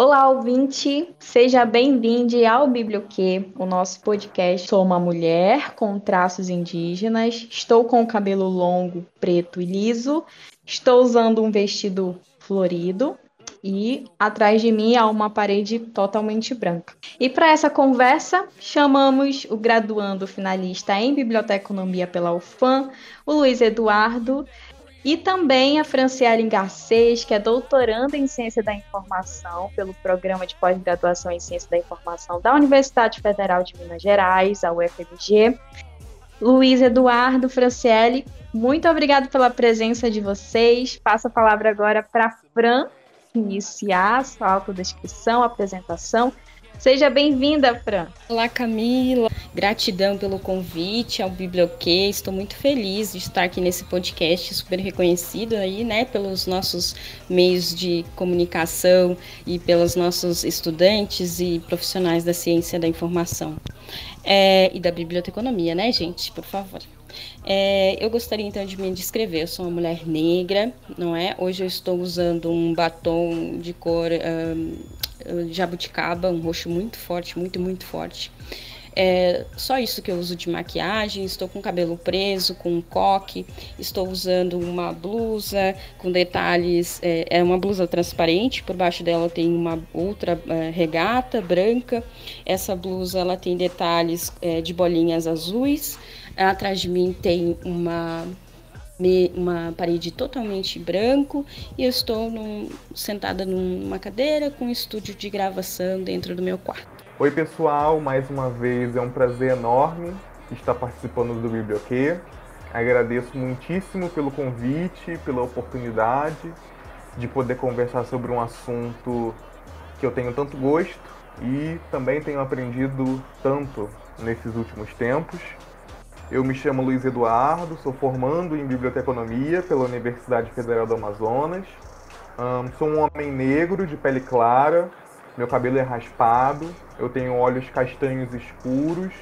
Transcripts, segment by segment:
Olá, ouvinte! Seja bem-vindo ao Biblioquê, o nosso podcast. Sou uma mulher com traços indígenas, estou com o cabelo longo, preto e liso, estou usando um vestido florido e atrás de mim há uma parede totalmente branca. E para essa conversa, chamamos o graduando finalista em Biblioteconomia pela UFAM, o Luiz Eduardo, e também a Franciele Garcês, que é doutoranda em Ciência da Informação pelo Programa de Pós-Graduação em Ciência da Informação da Universidade Federal de Minas Gerais, a UFMG. Luiz Eduardo, Franciele, muito obrigado pela presença de vocês. Passo a palavra agora para Fran iniciar a sua autodescrição, apresentação Seja bem-vinda, Fran. Olá, Camila. Gratidão pelo convite ao Biblioquê. Estou muito feliz de estar aqui nesse podcast super reconhecido aí, né, pelos nossos meios de comunicação e pelos nossos estudantes e profissionais da ciência da informação. É, e da biblioteconomia, né, gente? Por favor. É, eu gostaria então de me descrever. Eu sou uma mulher negra, não é? Hoje eu estou usando um batom de cor um, jabuticaba, um roxo muito forte, muito, muito forte. É só isso que eu uso de maquiagem. Estou com o cabelo preso, com um coque. Estou usando uma blusa com detalhes. É, é uma blusa transparente. Por baixo dela tem uma outra é, regata branca. Essa blusa ela tem detalhes é, de bolinhas azuis. Atrás de mim tem uma uma parede totalmente branco e eu estou num, sentada numa cadeira com um estúdio de gravação dentro do meu quarto. Oi pessoal, mais uma vez é um prazer enorme estar participando do Biblioquê. Agradeço muitíssimo pelo convite, pela oportunidade de poder conversar sobre um assunto que eu tenho tanto gosto e também tenho aprendido tanto nesses últimos tempos. Eu me chamo Luiz Eduardo, sou formando em Biblioteconomia pela Universidade Federal do Amazonas. Um, sou um homem negro, de pele clara, meu cabelo é raspado, eu tenho olhos castanhos escuros,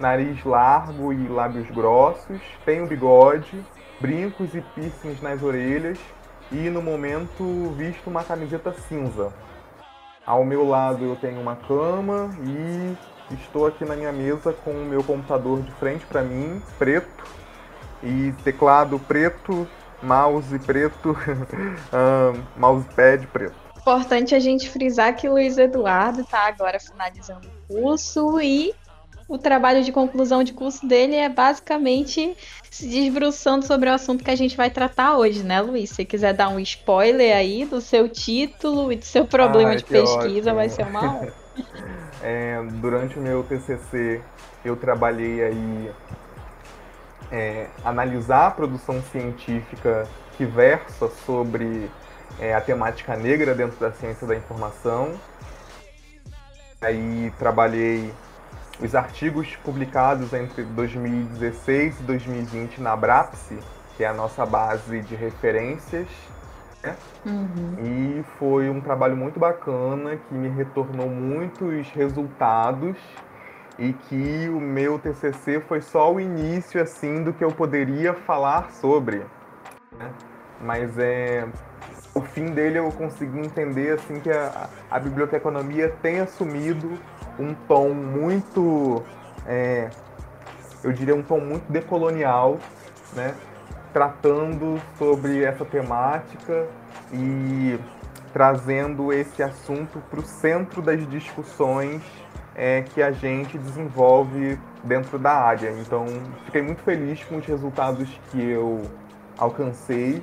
nariz largo e lábios grossos, tenho bigode, brincos e piercings nas orelhas e no momento visto uma camiseta cinza. Ao meu lado eu tenho uma cama e Estou aqui na minha mesa com o meu computador de frente para mim, preto, e teclado preto, mouse preto, um, mousepad preto. Importante a gente frisar que o Luiz Eduardo está agora finalizando o curso e o trabalho de conclusão de curso dele é basicamente se desbruçando sobre o assunto que a gente vai tratar hoje, né, Luiz? Se quiser dar um spoiler aí do seu título e do seu problema Ai, de pesquisa, ótimo. vai ser uma honra. É, durante o meu TCC, eu trabalhei aí é, analisar a produção científica que versa sobre é, a temática negra dentro da ciência da informação. Aí trabalhei os artigos publicados entre 2016 e 2020 na Brapsi, que é a nossa base de referências né? Uhum. E foi um trabalho muito bacana que me retornou muitos resultados e que o meu TCC foi só o início assim do que eu poderia falar sobre. Né? Mas é o fim dele eu consegui entender assim que a, a biblioteconomia tem assumido um tom muito, é, eu diria um tom muito decolonial, né? Tratando sobre essa temática e trazendo esse assunto para o centro das discussões é, que a gente desenvolve dentro da área. Então, fiquei muito feliz com os resultados que eu alcancei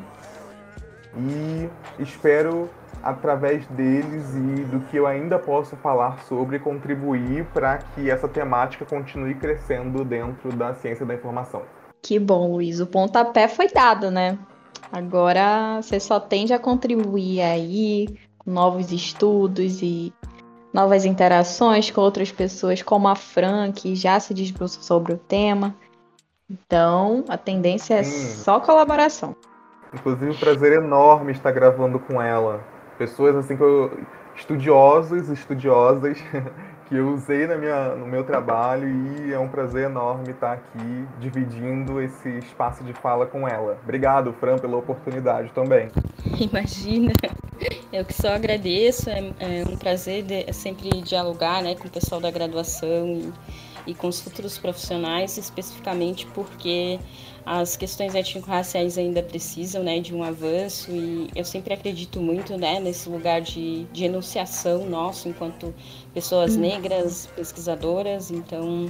e espero, através deles e do que eu ainda posso falar sobre, contribuir para que essa temática continue crescendo dentro da ciência da informação. Que bom, Luiz. O pontapé foi dado, né? Agora você só tende a contribuir aí com novos estudos e novas interações com outras pessoas, como a Fran, que já se debruçou sobre o tema. Então, a tendência é só colaboração. Inclusive, um prazer enorme estar gravando com ela. Pessoas assim que eu, estudiosos, estudiosas que eu usei na minha, no meu trabalho e é um prazer enorme estar aqui dividindo esse espaço de fala com ela. Obrigado, Fran, pela oportunidade também. Imagina. Eu que só agradeço, é, é um prazer de, é sempre dialogar né, com o pessoal da graduação e, e com os futuros profissionais, especificamente porque as questões étnico-raciais ainda precisam né, de um avanço e eu sempre acredito muito né, nesse lugar de, de enunciação nosso enquanto pessoas negras, pesquisadoras, então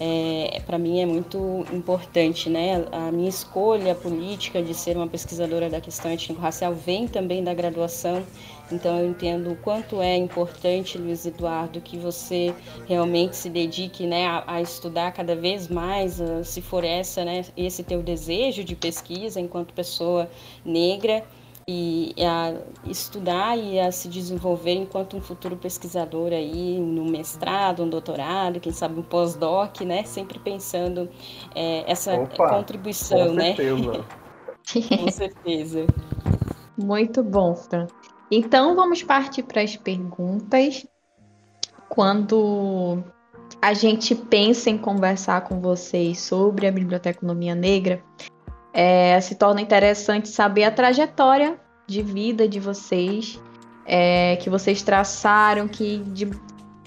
é, para mim é muito importante, né? A minha escolha política de ser uma pesquisadora da questão étnico-racial vem também da graduação, então eu entendo o quanto é importante, Luiz Eduardo, que você realmente se dedique, né, a, a estudar cada vez mais, a, se for essa, né, esse teu desejo de pesquisa enquanto pessoa negra e a estudar e a se desenvolver enquanto um futuro pesquisador aí no mestrado, um doutorado, quem sabe um pós-doc, né? Sempre pensando é, essa Opa, contribuição, com né? Certeza. com certeza. Muito bom, Fran. Então vamos partir para as perguntas. Quando a gente pensa em conversar com vocês sobre a biblioteconomia negra, é, se torna interessante saber a trajetória de vida de vocês, é, que vocês traçaram, que de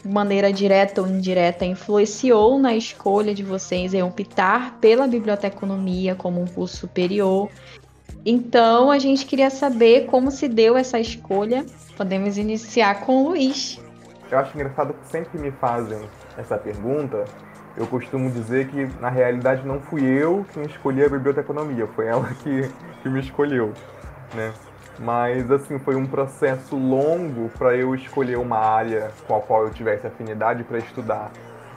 maneira direta ou indireta influenciou na escolha de vocês em optar pela biblioteconomia como um curso superior. Então, a gente queria saber como se deu essa escolha. Podemos iniciar com o Luiz. Eu acho engraçado que sempre me fazem essa pergunta eu costumo dizer que na realidade não fui eu quem escolhi a biblioteconomia, foi ela que, que me escolheu, né? Mas assim, foi um processo longo para eu escolher uma área com a qual eu tivesse afinidade para estudar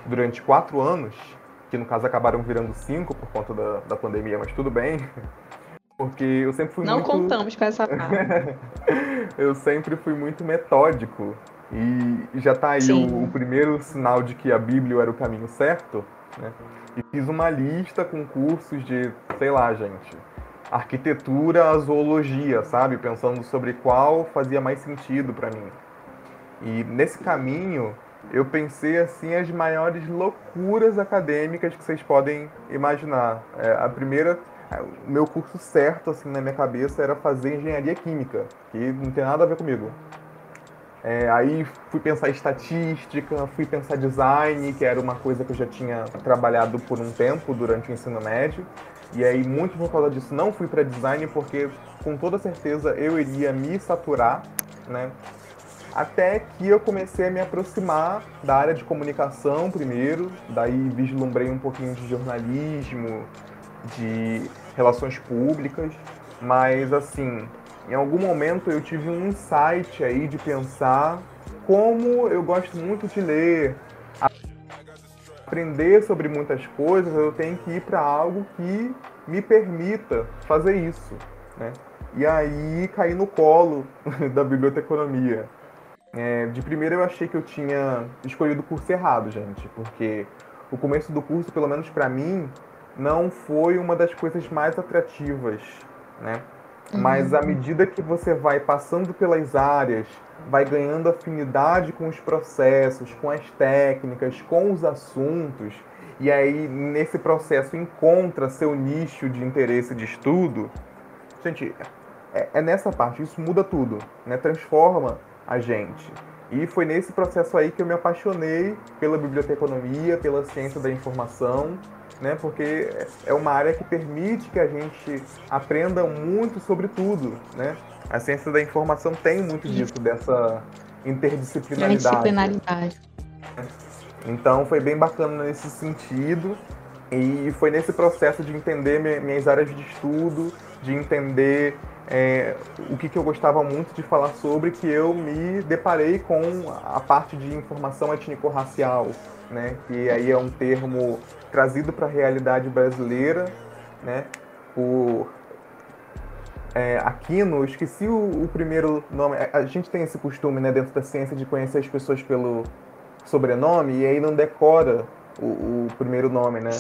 durante quatro anos, que no caso acabaram virando cinco por conta da, da pandemia, mas tudo bem. Porque eu sempre fui Não muito... contamos com essa parte. eu sempre fui muito metódico e já está aí o, o, primeiro sinal de que a Bíblia era o caminho certo, né? E fiz uma lista com cursos de, sei lá, gente, arquitetura, zoologia, sabe? Pensando sobre qual fazia mais sentido para mim. E nesse caminho, eu pensei assim as maiores loucuras acadêmicas que vocês podem imaginar. É, a primeira, o meu curso certo assim na minha cabeça era fazer engenharia química, que não tem nada a ver comigo. É, aí fui pensar estatística, fui pensar design, que era uma coisa que eu já tinha trabalhado por um tempo durante o ensino médio. E aí, muito por causa disso, não fui para design, porque com toda certeza eu iria me saturar, né? Até que eu comecei a me aproximar da área de comunicação primeiro, daí vislumbrei um pouquinho de jornalismo, de relações públicas, mas assim, em algum momento eu tive um insight aí de pensar como eu gosto muito de ler, aprender sobre muitas coisas, eu tenho que ir para algo que me permita fazer isso, né? E aí caí no colo da biblioteconomia. É, de primeira eu achei que eu tinha escolhido o curso errado, gente, porque o começo do curso, pelo menos para mim, não foi uma das coisas mais atrativas, né? Mas à uhum. medida que você vai passando pelas áreas, vai ganhando afinidade com os processos, com as técnicas, com os assuntos, e aí nesse processo encontra seu nicho de interesse de estudo, gente, é, é nessa parte, isso muda tudo, né? transforma a gente. E foi nesse processo aí que eu me apaixonei pela biblioteconomia, pela ciência da informação, né? Porque é uma área que permite que a gente aprenda muito sobre tudo, né? A ciência da informação tem muito disso, dessa interdisciplinaridade. Interdisciplinaridade. Então foi bem bacana nesse sentido e foi nesse processo de entender minhas áreas de estudo, de entender é, o que, que, eu gostava muito de falar sobre, que eu me deparei com a parte de informação étnico-racial, né? que aí é um termo trazido para a realidade brasileira, né, por é, Aquino, esqueci o, o, primeiro nome. A gente tem esse costume, né, dentro da ciência, de conhecer as pessoas pelo sobrenome e aí não decora o, o primeiro nome, né?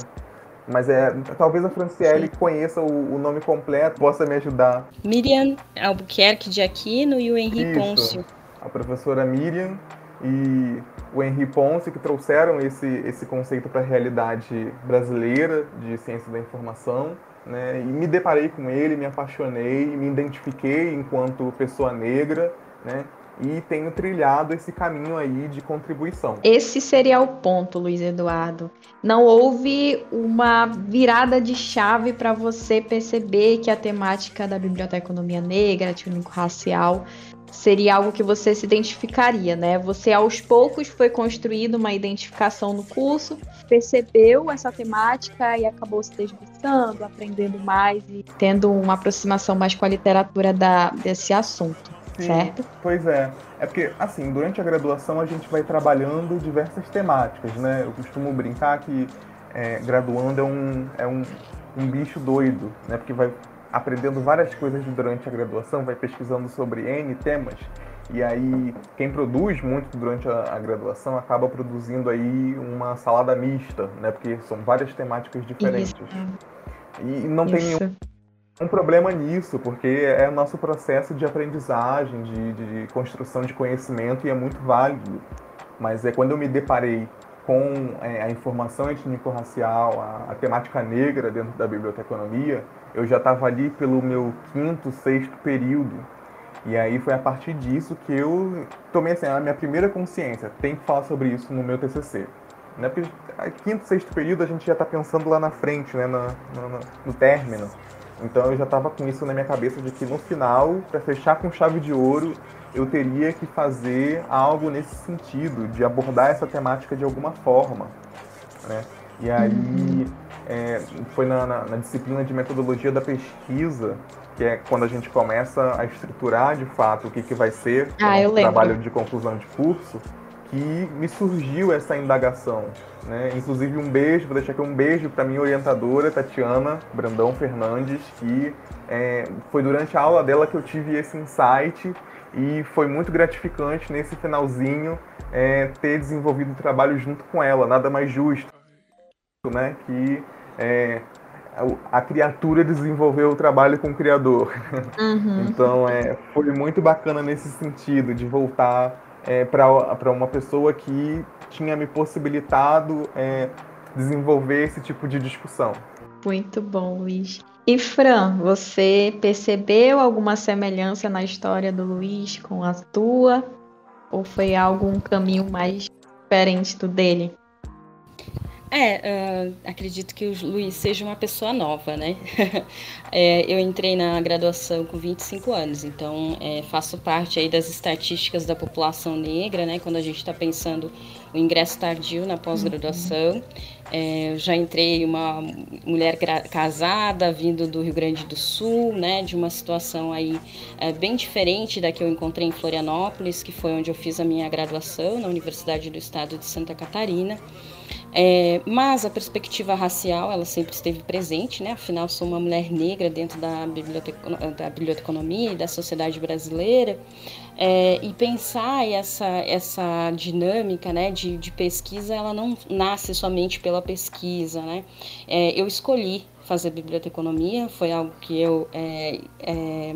Mas é, talvez a Franciele Sim. conheça o, o, nome completo, possa me ajudar. Miriam Albuquerque de Aquino e o Henri Pôncio. A professora Miriam e o Henri Ponce que trouxeram esse, esse conceito para a realidade brasileira de ciência da informação. Né? E me deparei com ele, me apaixonei, me identifiquei enquanto pessoa negra né? e tenho trilhado esse caminho aí de contribuição. Esse seria o ponto, Luiz Eduardo. Não houve uma virada de chave para você perceber que a temática da biblioteconomia negra, étnico-racial, seria algo que você se identificaria, né? Você aos poucos foi construindo uma identificação no curso, percebeu essa temática e acabou se debruçando, aprendendo mais e tendo uma aproximação mais com a literatura da, desse assunto. Sim, certo? Pois é. É porque, assim, durante a graduação a gente vai trabalhando diversas temáticas, né? Eu costumo brincar que é, graduando é um, é um, um bicho doido, né? Porque vai aprendendo várias coisas durante a graduação, vai pesquisando sobre N temas, e aí quem produz muito durante a, a graduação acaba produzindo aí uma salada mista, né? Porque são várias temáticas diferentes. Isso. E não Isso. tem nenhum um problema nisso, porque é o nosso processo de aprendizagem, de, de construção de conhecimento e é muito válido. Mas é quando eu me deparei com é, a informação étnico-racial, a, a, temática negra dentro da biblioteconomia, eu já estava ali pelo meu quinto, sexto período. E aí foi a partir disso que eu tomei assim, a minha primeira consciência, tem que falar sobre isso no meu TCC. Né? Porque quinto, sexto período a gente já está pensando lá na frente, né? no, no, no término. Então eu já estava com isso na minha cabeça de que no final, para fechar com chave de ouro, eu teria que fazer algo nesse sentido, de abordar essa temática de alguma forma. Né? E aí uhum. É, foi na, na, na, disciplina de metodologia da pesquisa, que é quando a gente começa a estruturar de fato o que, que vai ser ah, o trabalho de conclusão de curso, que me surgiu essa indagação. Né? Inclusive um beijo, vou deixar aqui um beijo para minha orientadora, Tatiana Brandão Fernandes, que é, foi durante a aula dela que eu tive esse insight e foi muito gratificante nesse finalzinho é, ter desenvolvido o trabalho junto com ela, nada mais justo né? que é, a criatura desenvolveu o trabalho com o criador. Uhum. então é, foi muito bacana nesse sentido, de voltar é, para uma pessoa que tinha me possibilitado é, desenvolver esse tipo de discussão. Muito bom, Luiz. E Fran, você percebeu alguma semelhança na história do Luiz com a tua? Ou foi algo, um caminho mais diferente do dele? É, uh, acredito que o Luiz seja uma pessoa nova, né? é, eu entrei na graduação com 25 anos, então é, faço parte aí das estatísticas da população negra, né? Quando a gente está pensando o ingresso tardio na pós-graduação. Uhum. É, já entrei uma mulher casada, vindo do Rio Grande do Sul, né? De uma situação aí é, bem diferente da que eu encontrei em Florianópolis, que foi onde eu fiz a minha graduação, na Universidade do Estado de Santa Catarina. É, mas a perspectiva racial, ela sempre esteve presente, né? Afinal, sou uma mulher negra dentro da, da biblioteconomia e da sociedade brasileira. É, e pensar essa, essa dinâmica né, de, de pesquisa, ela não nasce somente pela pesquisa, né? É, eu escolhi fazer biblioteconomia, foi algo que eu é, é,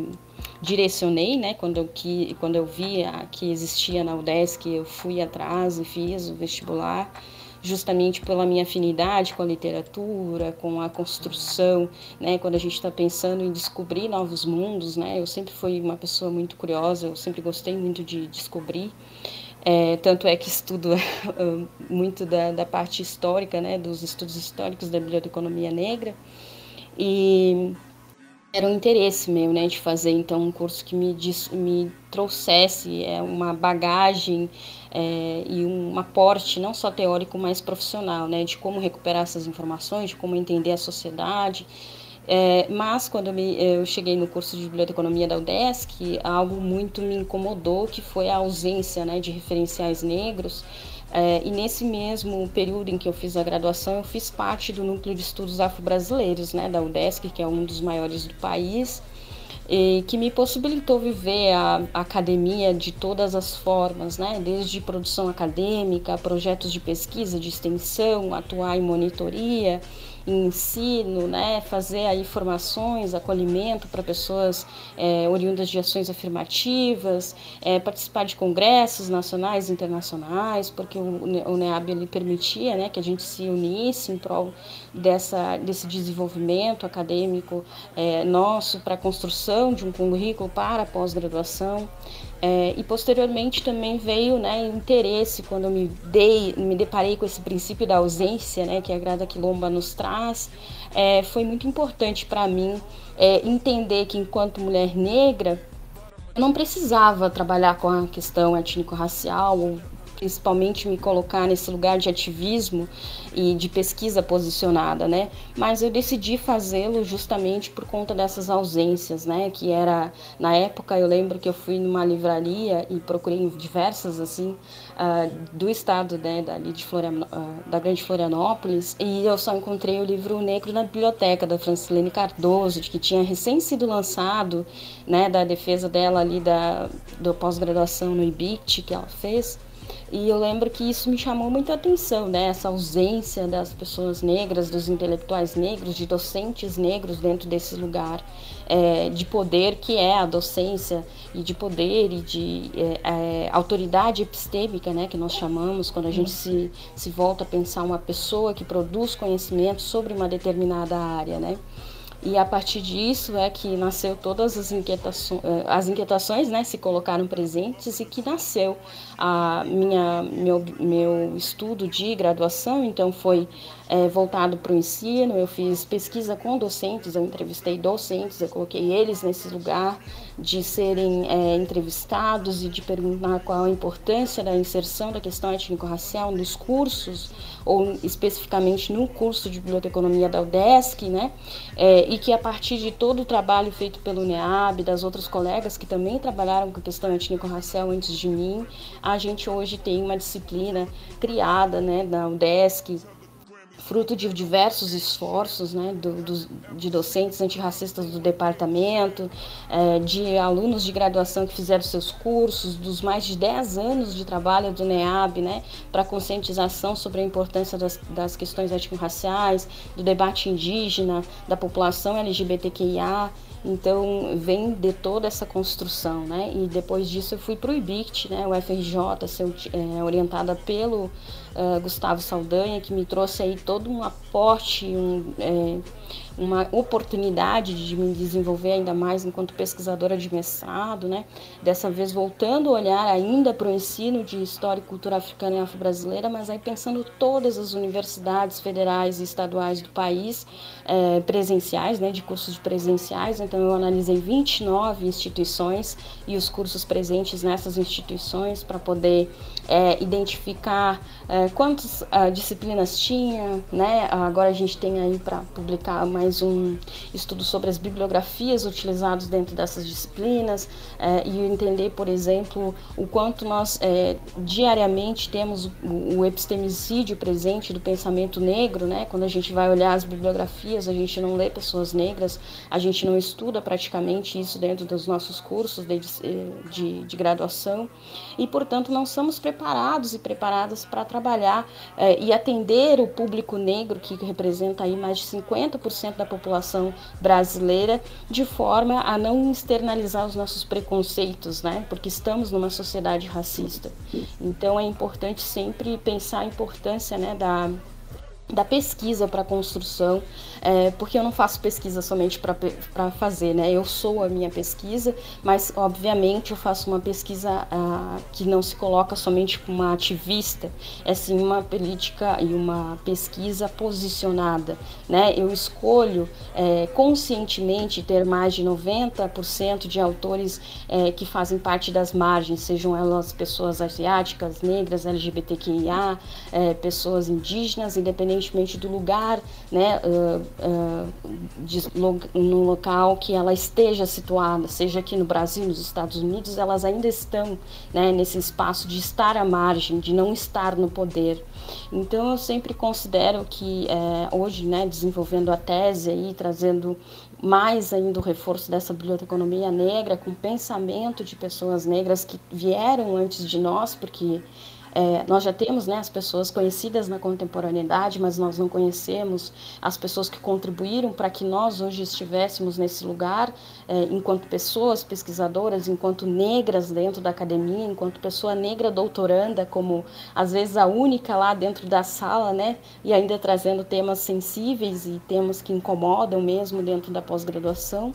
direcionei, né? Quando eu, que, quando eu vi que existia na UDESC, eu fui atrás e fiz o vestibular justamente pela minha afinidade com a literatura, com a construção, né? Quando a gente está pensando em descobrir novos mundos, né? Eu sempre fui uma pessoa muito curiosa, eu sempre gostei muito de descobrir. É, tanto é que estudo muito da, da, parte histórica, né, dos estudos históricos da biblioteconomia negra. E era um interesse meu, né, de fazer então um curso que me, me trouxesse é, uma bagagem é, e um aporte não só teórico, mas profissional, né, de como recuperar essas informações, de como entender a sociedade. É, mas quando eu, me, eu, cheguei no curso de biblioteconomia da UDESC, algo muito me incomodou, que foi a ausência né, de referenciais negros. É, e nesse mesmo período em que eu fiz a graduação, eu fiz parte do núcleo de estudos afro-brasileiros né, da UDESC, que é um dos maiores do país e que me possibilitou viver a, a, academia de todas as formas, né? desde produção acadêmica, projetos de pesquisa, de extensão, atuar em monitoria, ensino, né, fazer aí formações, acolhimento para pessoas é, oriundas de ações afirmativas, é, participar de congressos nacionais e internacionais, porque o, o NEAB ele permitia né, que a gente se unisse em prol dessa, desse desenvolvimento acadêmico é, nosso para a construção de um currículo para a pós-graduação. É, e posteriormente também veio né, interesse quando eu me dei, me deparei com esse princípio da ausência, né, que a Grada Quilomba nos traz, é, foi muito importante para mim é, entender que enquanto mulher negra eu não precisava trabalhar com a questão étnico-racial ou principalmente me colocar nesse lugar de ativismo e de pesquisa posicionada, né? Mas eu decidi fazê-lo justamente por conta dessas ausências, né? Que era na época eu lembro que eu fui numa livraria e procurei diversas assim uh, do estado, né? Dali de Florian... Uh, da Grande Florianópolis e eu só encontrei o livro Negro na biblioteca da Francilene Cardoso, de que tinha recém sido lançado, né? Da defesa dela ali da do pós-graduação no IBIT que ela fez. E eu lembro que isso me chamou muita atenção, né? Essa ausência das pessoas negras, dos intelectuais negros, de docentes negros dentro desse lugar é, de poder que é a docência e de poder e de é, é, autoridade epistêmica, né? Que nós chamamos quando a gente se, se volta a pensar uma pessoa que produz conhecimento sobre uma determinada área, né? E a partir disso é que nasceu todas as inquietações, eh, as inquietações né, se colocaram presentes e que nasceu a minha, meu, meu estudo de graduação, então foi é, voltado para o ensino, eu fiz pesquisa com docentes, eu entrevistei docentes, eu coloquei eles nesse lugar de serem é, entrevistados e de perguntar qual a importância da inserção da questão étnico-racial nos cursos, ou especificamente no curso de biblioteconomia da UDESC, né? É, e que a partir de todo o trabalho feito pelo NEAB, das outras colegas que também trabalharam com a questão étnico-racial antes de mim, a gente hoje tem uma disciplina criada né, da UDESC, fruto de diversos esforços né, do, do, de docentes antirracistas do departamento, é, de alunos de graduação que fizeram seus cursos, dos mais de 10 anos de trabalho do NEAB né, para conscientização sobre a importância das, das questões étnico-raciais, do debate indígena, da população LGBTQIA. Então, vem de toda essa construção, né? E depois disso eu fui para o IBICT, né? O FRJ, ser, é, orientada pelo uh, Gustavo Saldanha, que me trouxe aí todo um aporte, um, é, uma oportunidade de me desenvolver ainda mais enquanto pesquisadora de mestrado, né? Dessa vez voltando a olhar ainda para o ensino de História e Cultura Africana e Afro-Brasileira, mas aí pensando todas as universidades federais e estaduais do país é, presenciais, né? De cursos presenciais. Então eu analisei 29 instituições e os cursos presentes nessas instituições para poder é, identificar é, quantas uh, disciplinas tinha, né? Agora a gente tem aí para publicar mais um estudo sobre as bibliografias utilizadas dentro dessas disciplinas é, e entender, por exemplo, o quanto nós é, diariamente temos o, o, epistemicídio presente do pensamento negro, né? Quando a gente vai olhar as bibliografias, a gente não lê pessoas negras, a gente não estuda praticamente isso dentro dos nossos cursos de, de, de graduação e, portanto, não somos preparados e preparadas para trabalhar é, e atender o público negro, que representa aí mais de 50% da população brasileira, de forma a não externalizar os nossos preconceitos, né? Porque estamos numa sociedade racista. Então é importante sempre pensar a importância né, da da pesquisa para construção, é, porque eu não faço pesquisa somente para fazer, né? Eu sou a minha pesquisa, mas obviamente eu faço uma pesquisa ah, que não se coloca somente como uma ativista, é sim uma política e uma pesquisa posicionada, né? Eu escolho é, conscientemente ter mais de 90% de autores é, que fazem parte das margens, sejam elas pessoas asiáticas, negras, LGBTQIA, é, pessoas indígenas, independente independentemente do lugar, né, uh, uh, de, no local que ela esteja situada, seja aqui no Brasil, nos Estados Unidos, elas ainda estão né, nesse espaço de estar à margem, de não estar no poder. Então eu sempre considero que é, hoje, né, desenvolvendo a tese aí, trazendo mais ainda o reforço dessa biblioteconomia negra, com pensamento de pessoas negras que vieram antes de nós, porque É, nós já temos né, as pessoas conhecidas na contemporaneidade, mas nós não conhecemos as pessoas que contribuíram para que nós hoje estivéssemos nesse lugar, é, enquanto pessoas pesquisadoras, enquanto negras dentro da academia, enquanto pessoa negra doutoranda, como às vezes a única lá dentro da sala, né, e ainda trazendo temas sensíveis e temas que incomodam mesmo dentro da pós-graduação.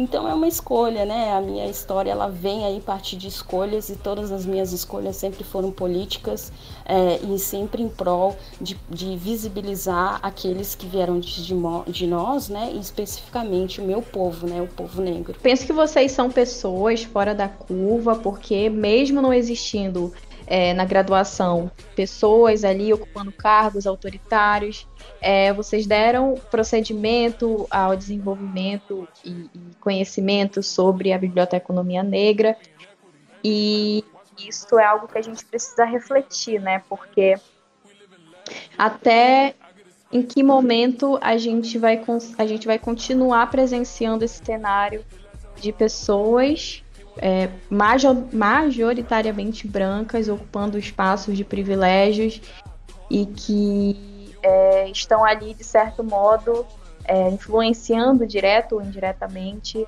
Então é uma escolha, né? A minha história ela vem aí partir de escolhas e todas as minhas escolhas sempre foram políticas é, e sempre em prol de, de, visibilizar aqueles que vieram de, de nós, né? E especificamente o meu povo, né? O povo negro. Penso que vocês são pessoas fora da curva, porque mesmo não existindo é, na graduação pessoas ali ocupando cargos autoritários. É, vocês deram procedimento ao desenvolvimento e, e conhecimento sobre a biblioteconomia negra e isso é algo que a gente precisa refletir, né? Porque até em que momento a gente vai, a gente vai continuar presenciando esse cenário de pessoas é, major, majoritariamente brancas, ocupando espaços de privilégios e que é, estão ali, de certo modo, é, influenciando direto ou indiretamente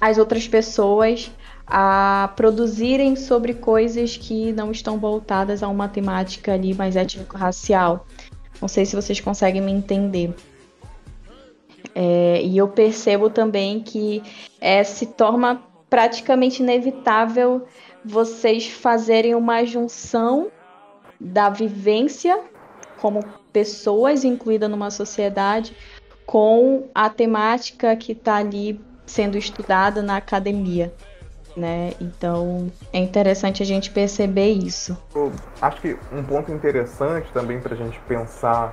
as outras pessoas a produzirem sobre coisas que não estão voltadas a uma temática ali mais étnico-racial. Não sei se vocês conseguem me entender. É, e eu percebo também que é, se torna praticamente inevitável vocês fazerem uma junção da vivência como pessoas incluídas numa sociedade com a temática que está ali sendo estudada na academia. Né? Então é interessante a gente perceber isso. Eu acho que um ponto interessante também para a gente pensar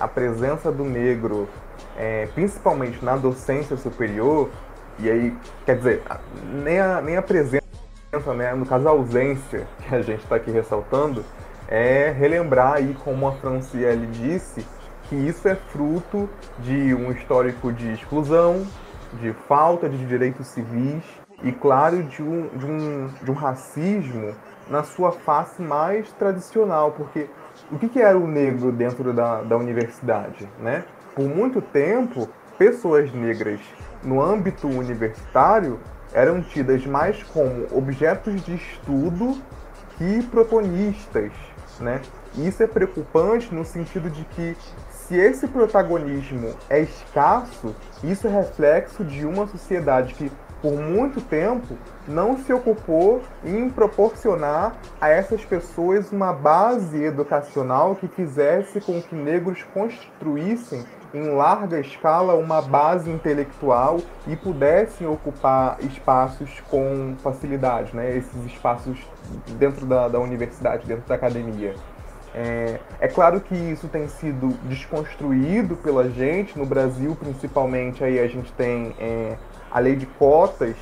a presença do negro, é, principalmente na docência superior, e aí, quer dizer, nem a, nem a presença, né, no caso a ausência que a gente está aqui ressaltando, é relembrar aí, como a Franciele disse, que isso é fruto de um histórico de exclusão, de falta de direitos civis e, claro, de um, de um, de um racismo na sua face mais tradicional, porque o que, que era o negro dentro da, da universidade? Né? Por muito tempo, pessoas negras no âmbito universitário eram tidas mais como objetos de estudo que protagonistas, né? Isso é preocupante no sentido de que se esse protagonismo é escasso, isso é reflexo de uma sociedade que por muito tempo não se ocupou em proporcionar a essas pessoas uma base educacional que fizesse com que negros construíssem em larga escala uma base intelectual e pudessem ocupar espaços com facilidade, né? esses espaços dentro da, da universidade, dentro da academia. É, é, claro que isso tem sido desconstruído pela gente, no Brasil principalmente, aí a gente tem é, a lei de cotas,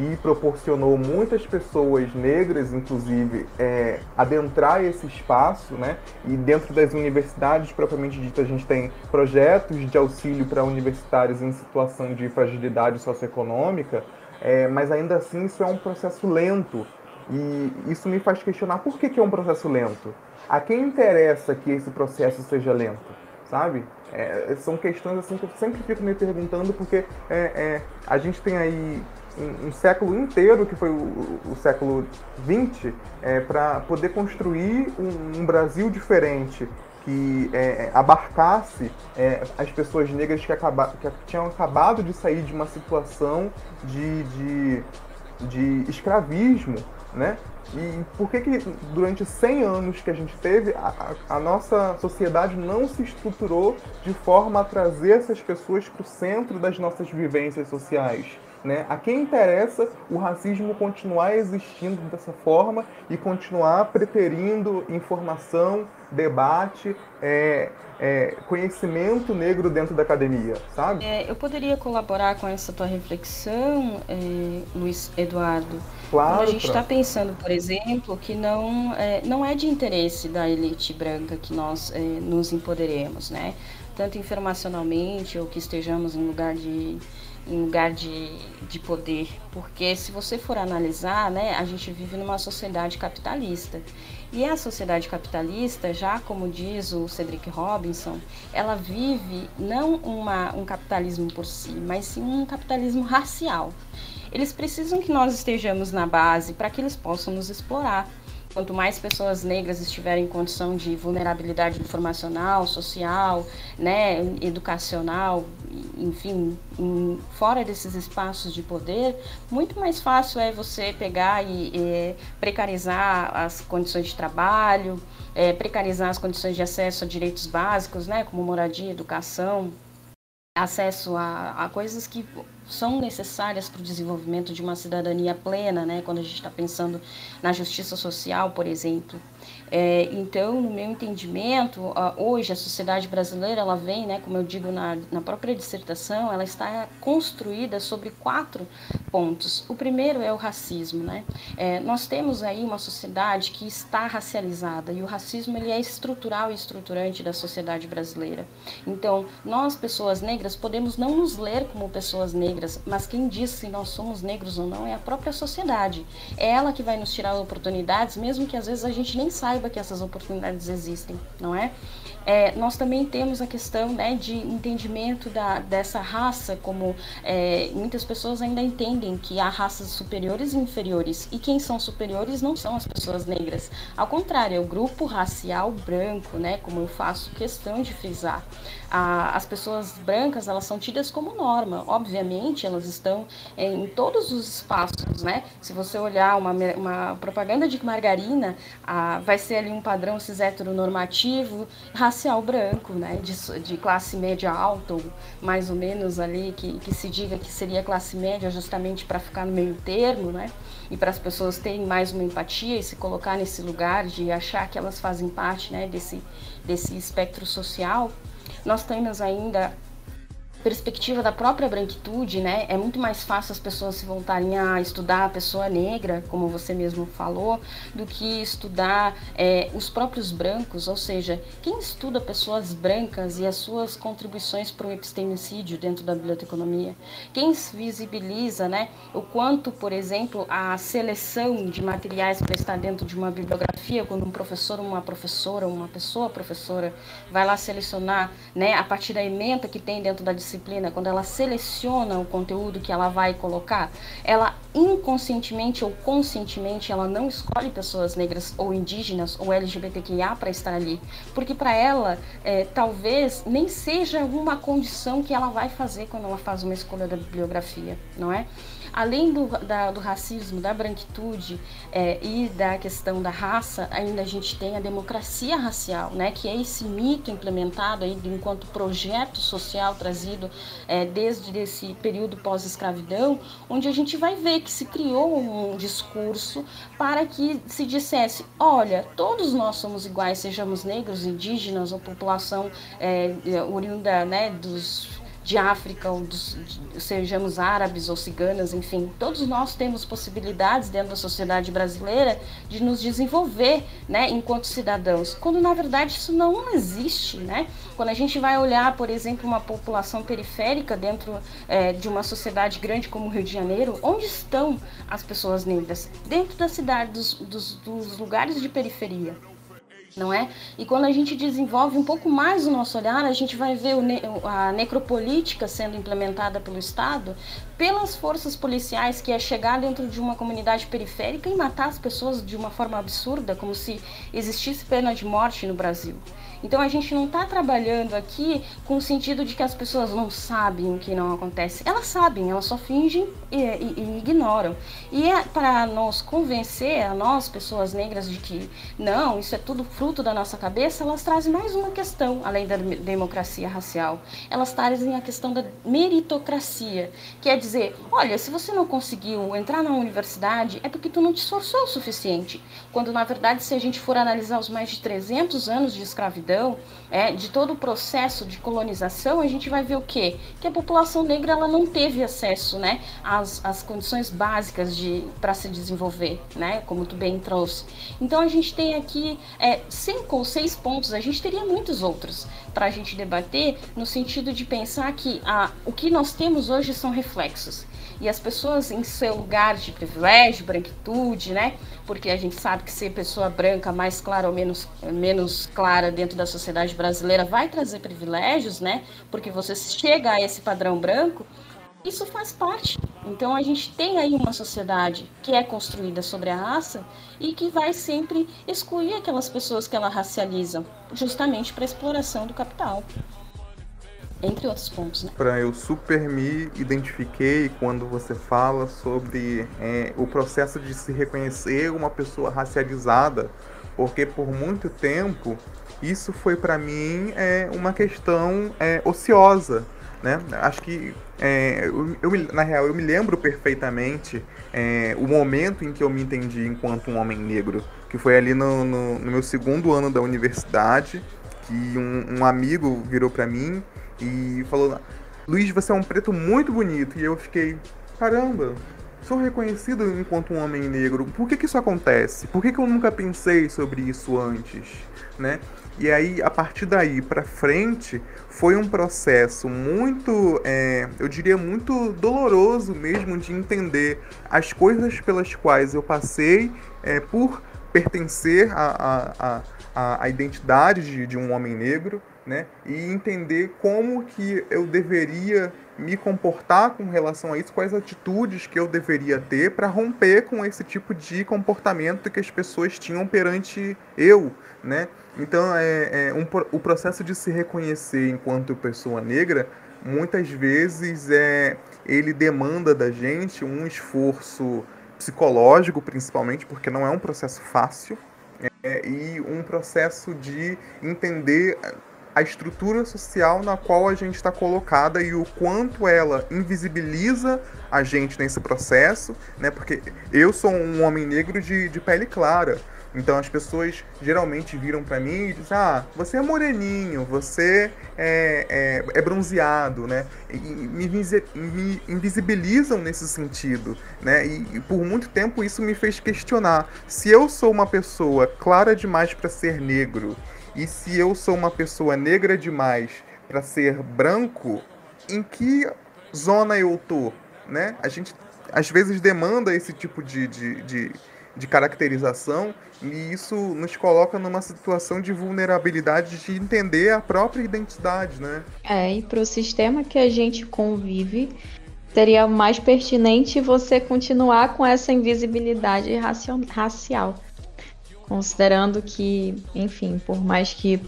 que proporcionou muitas pessoas negras, inclusive, é, adentrar esse espaço, né? E dentro das universidades propriamente dita, a gente tem projetos de auxílio para universitários em situação de fragilidade socioeconômica, é, mas ainda assim isso é um processo lento. E isso me faz questionar por que, que é um processo lento. A quem interessa que esse processo seja lento, sabe? É, são questões assim que eu sempre fico me perguntando, porque é, é, a gente tem aí um, um, século inteiro, que foi o, o século XX, é, para poder construir um, um, Brasil diferente, que é, abarcasse é, as pessoas negras que, acaba, que tinham acabado de sair de uma situação de, de, de escravismo, né? E por que, que durante 100 anos que a gente teve, a, a, nossa sociedade não se estruturou de forma a trazer essas pessoas para o centro das nossas vivências sociais? Né? A quem interessa o racismo continuar existindo dessa forma e continuar preterindo informação, debate, é, é, conhecimento negro dentro da academia, sabe? É, eu poderia colaborar com essa tua reflexão, é, Luiz Eduardo. Claro. Quando a gente está pensando, por exemplo, que não é, não é de interesse da elite branca que nós é, nos empoderemos, né? Tanto informacionalmente ou que estejamos em lugar de em lugar de, de poder, porque se você for analisar, né, a gente vive numa sociedade capitalista E a sociedade capitalista, já como diz o Cedric Robinson, ela vive não uma, um capitalismo por si, mas sim um capitalismo racial. Eles precisam que nós estejamos na base para que eles possam nos explorar. Quanto mais pessoas negras estiverem em condição de vulnerabilidade informacional, social, né, educacional, enfim, em, fora desses espaços de poder, muito mais fácil é você pegar e, precarizar as condições de trabalho, é, precarizar as condições de acesso a direitos básicos, né, como moradia, educação, acesso a, a coisas que são necessárias para o desenvolvimento de uma cidadania plena, né? Quando a gente está pensando na justiça social, por exemplo. É, então, no meu entendimento, hoje a sociedade brasileira, ela vem, né, como eu digo na, na própria dissertação, ela está construída sobre quatro pontos. O primeiro é o racismo, né? É, nós temos aí uma sociedade que está racializada e o racismo ele é estrutural e estruturante da sociedade brasileira. Então, nós pessoas negras podemos não nos ler como pessoas negras, mas quem diz se nós somos negros ou não é a própria sociedade. É ela que vai nos tirar oportunidades, mesmo que às vezes a gente nem saiba que essas oportunidades existem, não é? É, nós também temos a questão né, de entendimento da, dessa raça, como é, muitas pessoas ainda entendem que há raças superiores e inferiores, e quem são superiores não são as pessoas negras. Ao contrário, é o grupo racial branco, né, como eu faço questão de frisar. A, as pessoas brancas elas são tidas como norma, obviamente elas estão em todos os espaços, né? Se você olhar uma, uma propaganda de margarina, a, vai ser ali um padrão cis heteronormativo, racial branco, né, de, de classe média alta, ou mais ou menos ali, que, que se diga que seria classe média justamente para ficar no meio termo, né, e para as pessoas terem mais uma empatia e se colocar nesse lugar de achar que elas fazem parte, né, desse, desse espectro social. Nós temos ainda perspectiva da própria branquitude, né, é muito mais fácil as pessoas se voltarem a estudar a pessoa negra, como você mesmo falou, do que estudar é, os próprios brancos, ou seja, quem estuda pessoas brancas e as suas contribuições para o epistemicídio dentro da biblioteconomia? Quem visibiliza, né, o quanto, por exemplo, a seleção de materiais para estar dentro de uma bibliografia, quando um professor, uma professora, uma pessoa professora vai lá selecionar, né, a partir da ementa que tem dentro da disciplina, disciplina, quando ela seleciona o conteúdo que ela vai colocar, ela inconscientemente ou conscientemente ela não escolhe pessoas negras ou indígenas ou LGBTQIA para estar ali, porque para ela é, talvez nem seja uma condição que ela vai fazer quando ela faz uma escolha da bibliografia, não é? Além do, da, do racismo, da branquitude é, e da questão da raça, ainda a gente tem a democracia racial, né, que é esse mito implementado aí enquanto projeto social trazido é, desde esse período pós-escravidão, onde a gente vai ver que se criou um discurso para que se dissesse, olha, todos nós somos iguais, sejamos negros, indígenas ou população é, oriunda né, dos de África, ou dos, de, sejamos árabes ou ciganas, enfim, todos nós temos possibilidades dentro da sociedade brasileira de nos desenvolver, né, enquanto cidadãos, quando na verdade isso não existe, né? Quando a gente vai olhar, por exemplo, uma população periférica dentro é, de uma sociedade grande como o Rio de Janeiro, onde estão as pessoas negras? Dentro da cidade, dos, dos, dos lugares de periferia não é? E quando a gente desenvolve um pouco mais o nosso olhar, a gente vai ver a necropolítica sendo implementada pelo Estado pelas forças policiais, que é chegar dentro de uma comunidade periférica e matar as pessoas de uma forma absurda, como se existisse pena de morte no Brasil. Então a gente não está trabalhando aqui com o sentido de que as pessoas não sabem o que não acontece. Elas sabem, elas só fingem e, e, e ignoram. E é para nos convencer, a nós, pessoas negras, de que não, isso é tudo fruto da nossa cabeça, elas trazem mais uma questão, além da democracia racial. Elas trazem a questão da meritocracia, que é dizer, olha, se você não conseguiu entrar na universidade, é porque tu não te esforçou o suficiente. Quando, na verdade, se a gente for analisar os mais de 300 anos de escravidão, escravidão, é, de todo o processo de colonização, a gente vai ver o quê? Que a população negra ela não teve acesso né, às, às condições básicas de, para se desenvolver, né, como tu bem trouxe. Então a gente tem aqui é, cinco ou seis pontos, a gente teria muitos outros para a gente debater, no sentido de pensar que a, o que nós temos hoje são reflexos. E as pessoas em seu lugar de privilégio, branquitude, né? Porque a gente sabe que ser pessoa branca mais clara ou menos, menos clara dentro da sociedade brasileira vai trazer privilégios, né? Porque você chega a esse padrão branco, isso faz parte. Então a gente tem aí uma sociedade que é construída sobre a raça e que vai sempre excluir aquelas pessoas que ela racializa, justamente para exploração do capital entre outros pontos. Né? Eu super me identifiquei quando você fala sobre é, o processo de se reconhecer uma pessoa racializada, porque por muito tempo isso foi para mim é, uma questão é, ociosa. Né? Acho que é, eu, eu, na real eu me lembro perfeitamente é, o momento em que eu me entendi enquanto um homem negro, que foi ali no, no, no meu segundo ano da universidade, que um, um amigo virou para mim e falou: Luiz, você é um preto muito bonito. E eu fiquei: caramba, sou reconhecido enquanto um homem negro. Por que, que isso acontece? Por que, que eu nunca pensei sobre isso antes? Né? E aí, a partir daí para frente, foi um processo muito, é, eu diria, muito doloroso mesmo de entender as coisas pelas quais eu passei é, por pertencer à a, a, a, a, identidade de, de um homem negro, né? E entender como que eu deveria me comportar com relação a isso, quais atitudes que eu deveria ter para romper com esse tipo de comportamento que as pessoas tinham perante eu, né? Então, é, é um, o processo de se reconhecer enquanto pessoa negra, muitas vezes é, ele demanda da gente um esforço psicológico, principalmente, porque não é um processo fácil, é, e um processo de entender a estrutura social na qual a gente está colocada e o quanto ela invisibiliza a gente nesse processo, né? Porque eu sou um homem negro de, de pele clara. Então as pessoas geralmente viram para mim e dizem: Ah, você é moreninho, você é, é, é bronzeado, né? E, me, me, invisibilizam nesse sentido, né? E, e, por muito tempo isso me fez questionar: se eu sou uma pessoa clara demais para ser negro e se eu sou uma pessoa negra demais para ser branco, em que zona eu tô, né? A gente às vezes demanda esse tipo de, de, de, de caracterização e isso nos coloca numa situação de vulnerabilidade de entender a própria identidade, né? É, e para o sistema que a gente convive, seria mais pertinente você continuar com essa invisibilidade racial considerando que, enfim, por mais que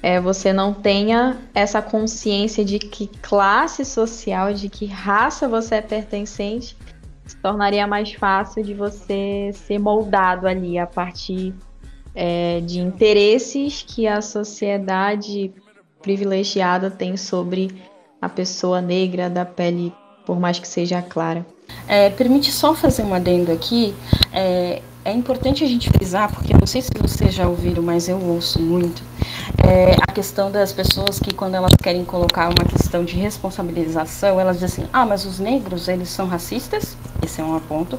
é, você não tenha essa consciência de que classe social, de que raça você é pertencente, se tornaria mais fácil de você ser moldado ali a partir é, de interesses que a sociedade privilegiada tem sobre a pessoa negra da pele, por mais que seja clara. É, permite só fazer um adendo aqui. É, é importante a gente frisar, porque não sei se vocês já ouviram, mas eu ouço muito, é a questão das pessoas que quando elas querem colocar uma questão de responsabilização, elas dizem assim, ah, mas os negros, eles são racistas, esse é um ponto,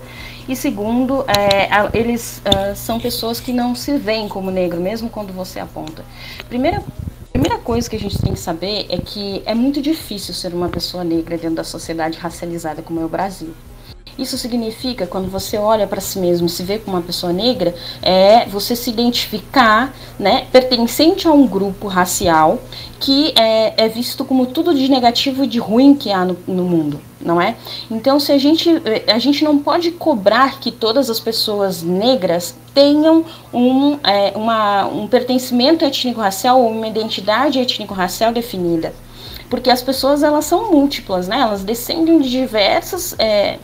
e segundo, é, eles uh, são pessoas que não se veem como negro, mesmo quando você aponta. Primeira primeira coisa que a gente tem que saber é que é muito difícil ser uma pessoa negra dentro da sociedade racializada como é o Brasil. Isso significa, quando você olha para si mesmo, se vê como uma pessoa negra, é você se identificar, né, pertencente a um grupo racial que é, é visto como tudo de negativo e de ruim que há no, no mundo, não é? Então, se a gente, a gente não pode cobrar que todas as pessoas negras tenham um, é, uma, um pertencimento étnico-racial ou uma identidade étnico-racial definida porque as pessoas elas são múltiplas, né? Elas descendem de diversas é,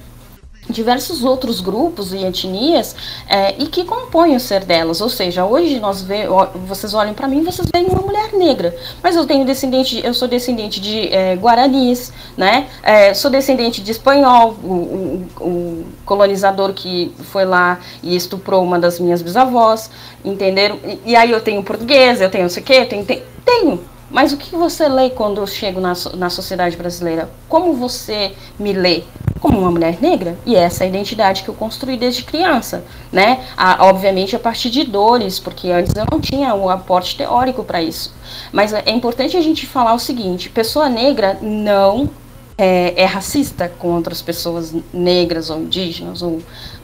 diversos outros grupos e etnias é, e que compõem o ser delas. Ou seja, hoje nós vê, vocês olham para mim, vocês veem uma mulher negra, mas eu tenho descendente, eu sou descendente de é, guaranis, né? É, sou descendente de espanhol, o, o, o, colonizador que foi lá e estuprou uma das minhas bisavós, entenderam? E, e aí eu tenho português, eu tenho não sei o quê, tenho, tenho, tenho mas o que você lê quando eu chego na, na sociedade brasileira? Como você me lê? Como uma mulher negra? E essa é a identidade que eu construí desde criança, né? A, obviamente a partir de dores, porque antes eu não tinha o aporte teórico para isso. Mas é importante a gente falar o seguinte: pessoa negra não é, é racista com outras pessoas negras ou indígenas ou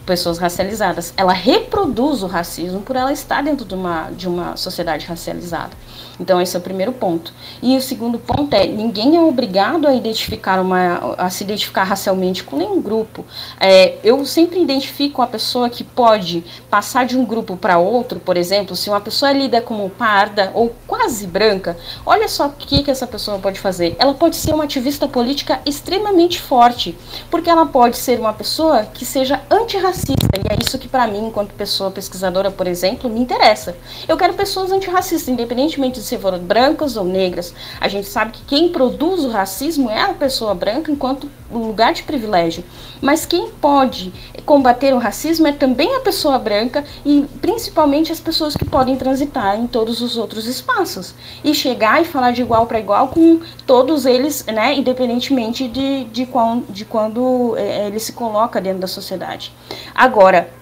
pessoas racializadas. Ela reproduz o racismo por ela estar dentro de uma, de uma sociedade racializada. Então esse é o primeiro ponto. E o segundo ponto é ninguém é obrigado a identificar uma a se identificar racialmente com nenhum grupo. É, eu sempre identifico a pessoa que pode passar de um grupo para outro, por exemplo, se uma pessoa é lida como parda ou quase branca, olha só o que, que essa pessoa pode fazer. Ela pode ser uma ativista política extremamente forte, porque ela pode ser uma pessoa que seja antirracista. E é isso que para mim, enquanto pessoa pesquisadora, por exemplo, me interessa. Eu quero pessoas antirracistas, independentemente de se foram brancas ou negras. A gente sabe que quem produz o racismo é a pessoa branca enquanto lugar de privilégio. Mas quem pode combater o racismo é também a pessoa branca e principalmente as pessoas que podem transitar em todos os outros espaços e chegar e falar de igual para igual com todos eles, né, independentemente de, de, qual, de quando é, ele se coloca dentro da sociedade. Agora,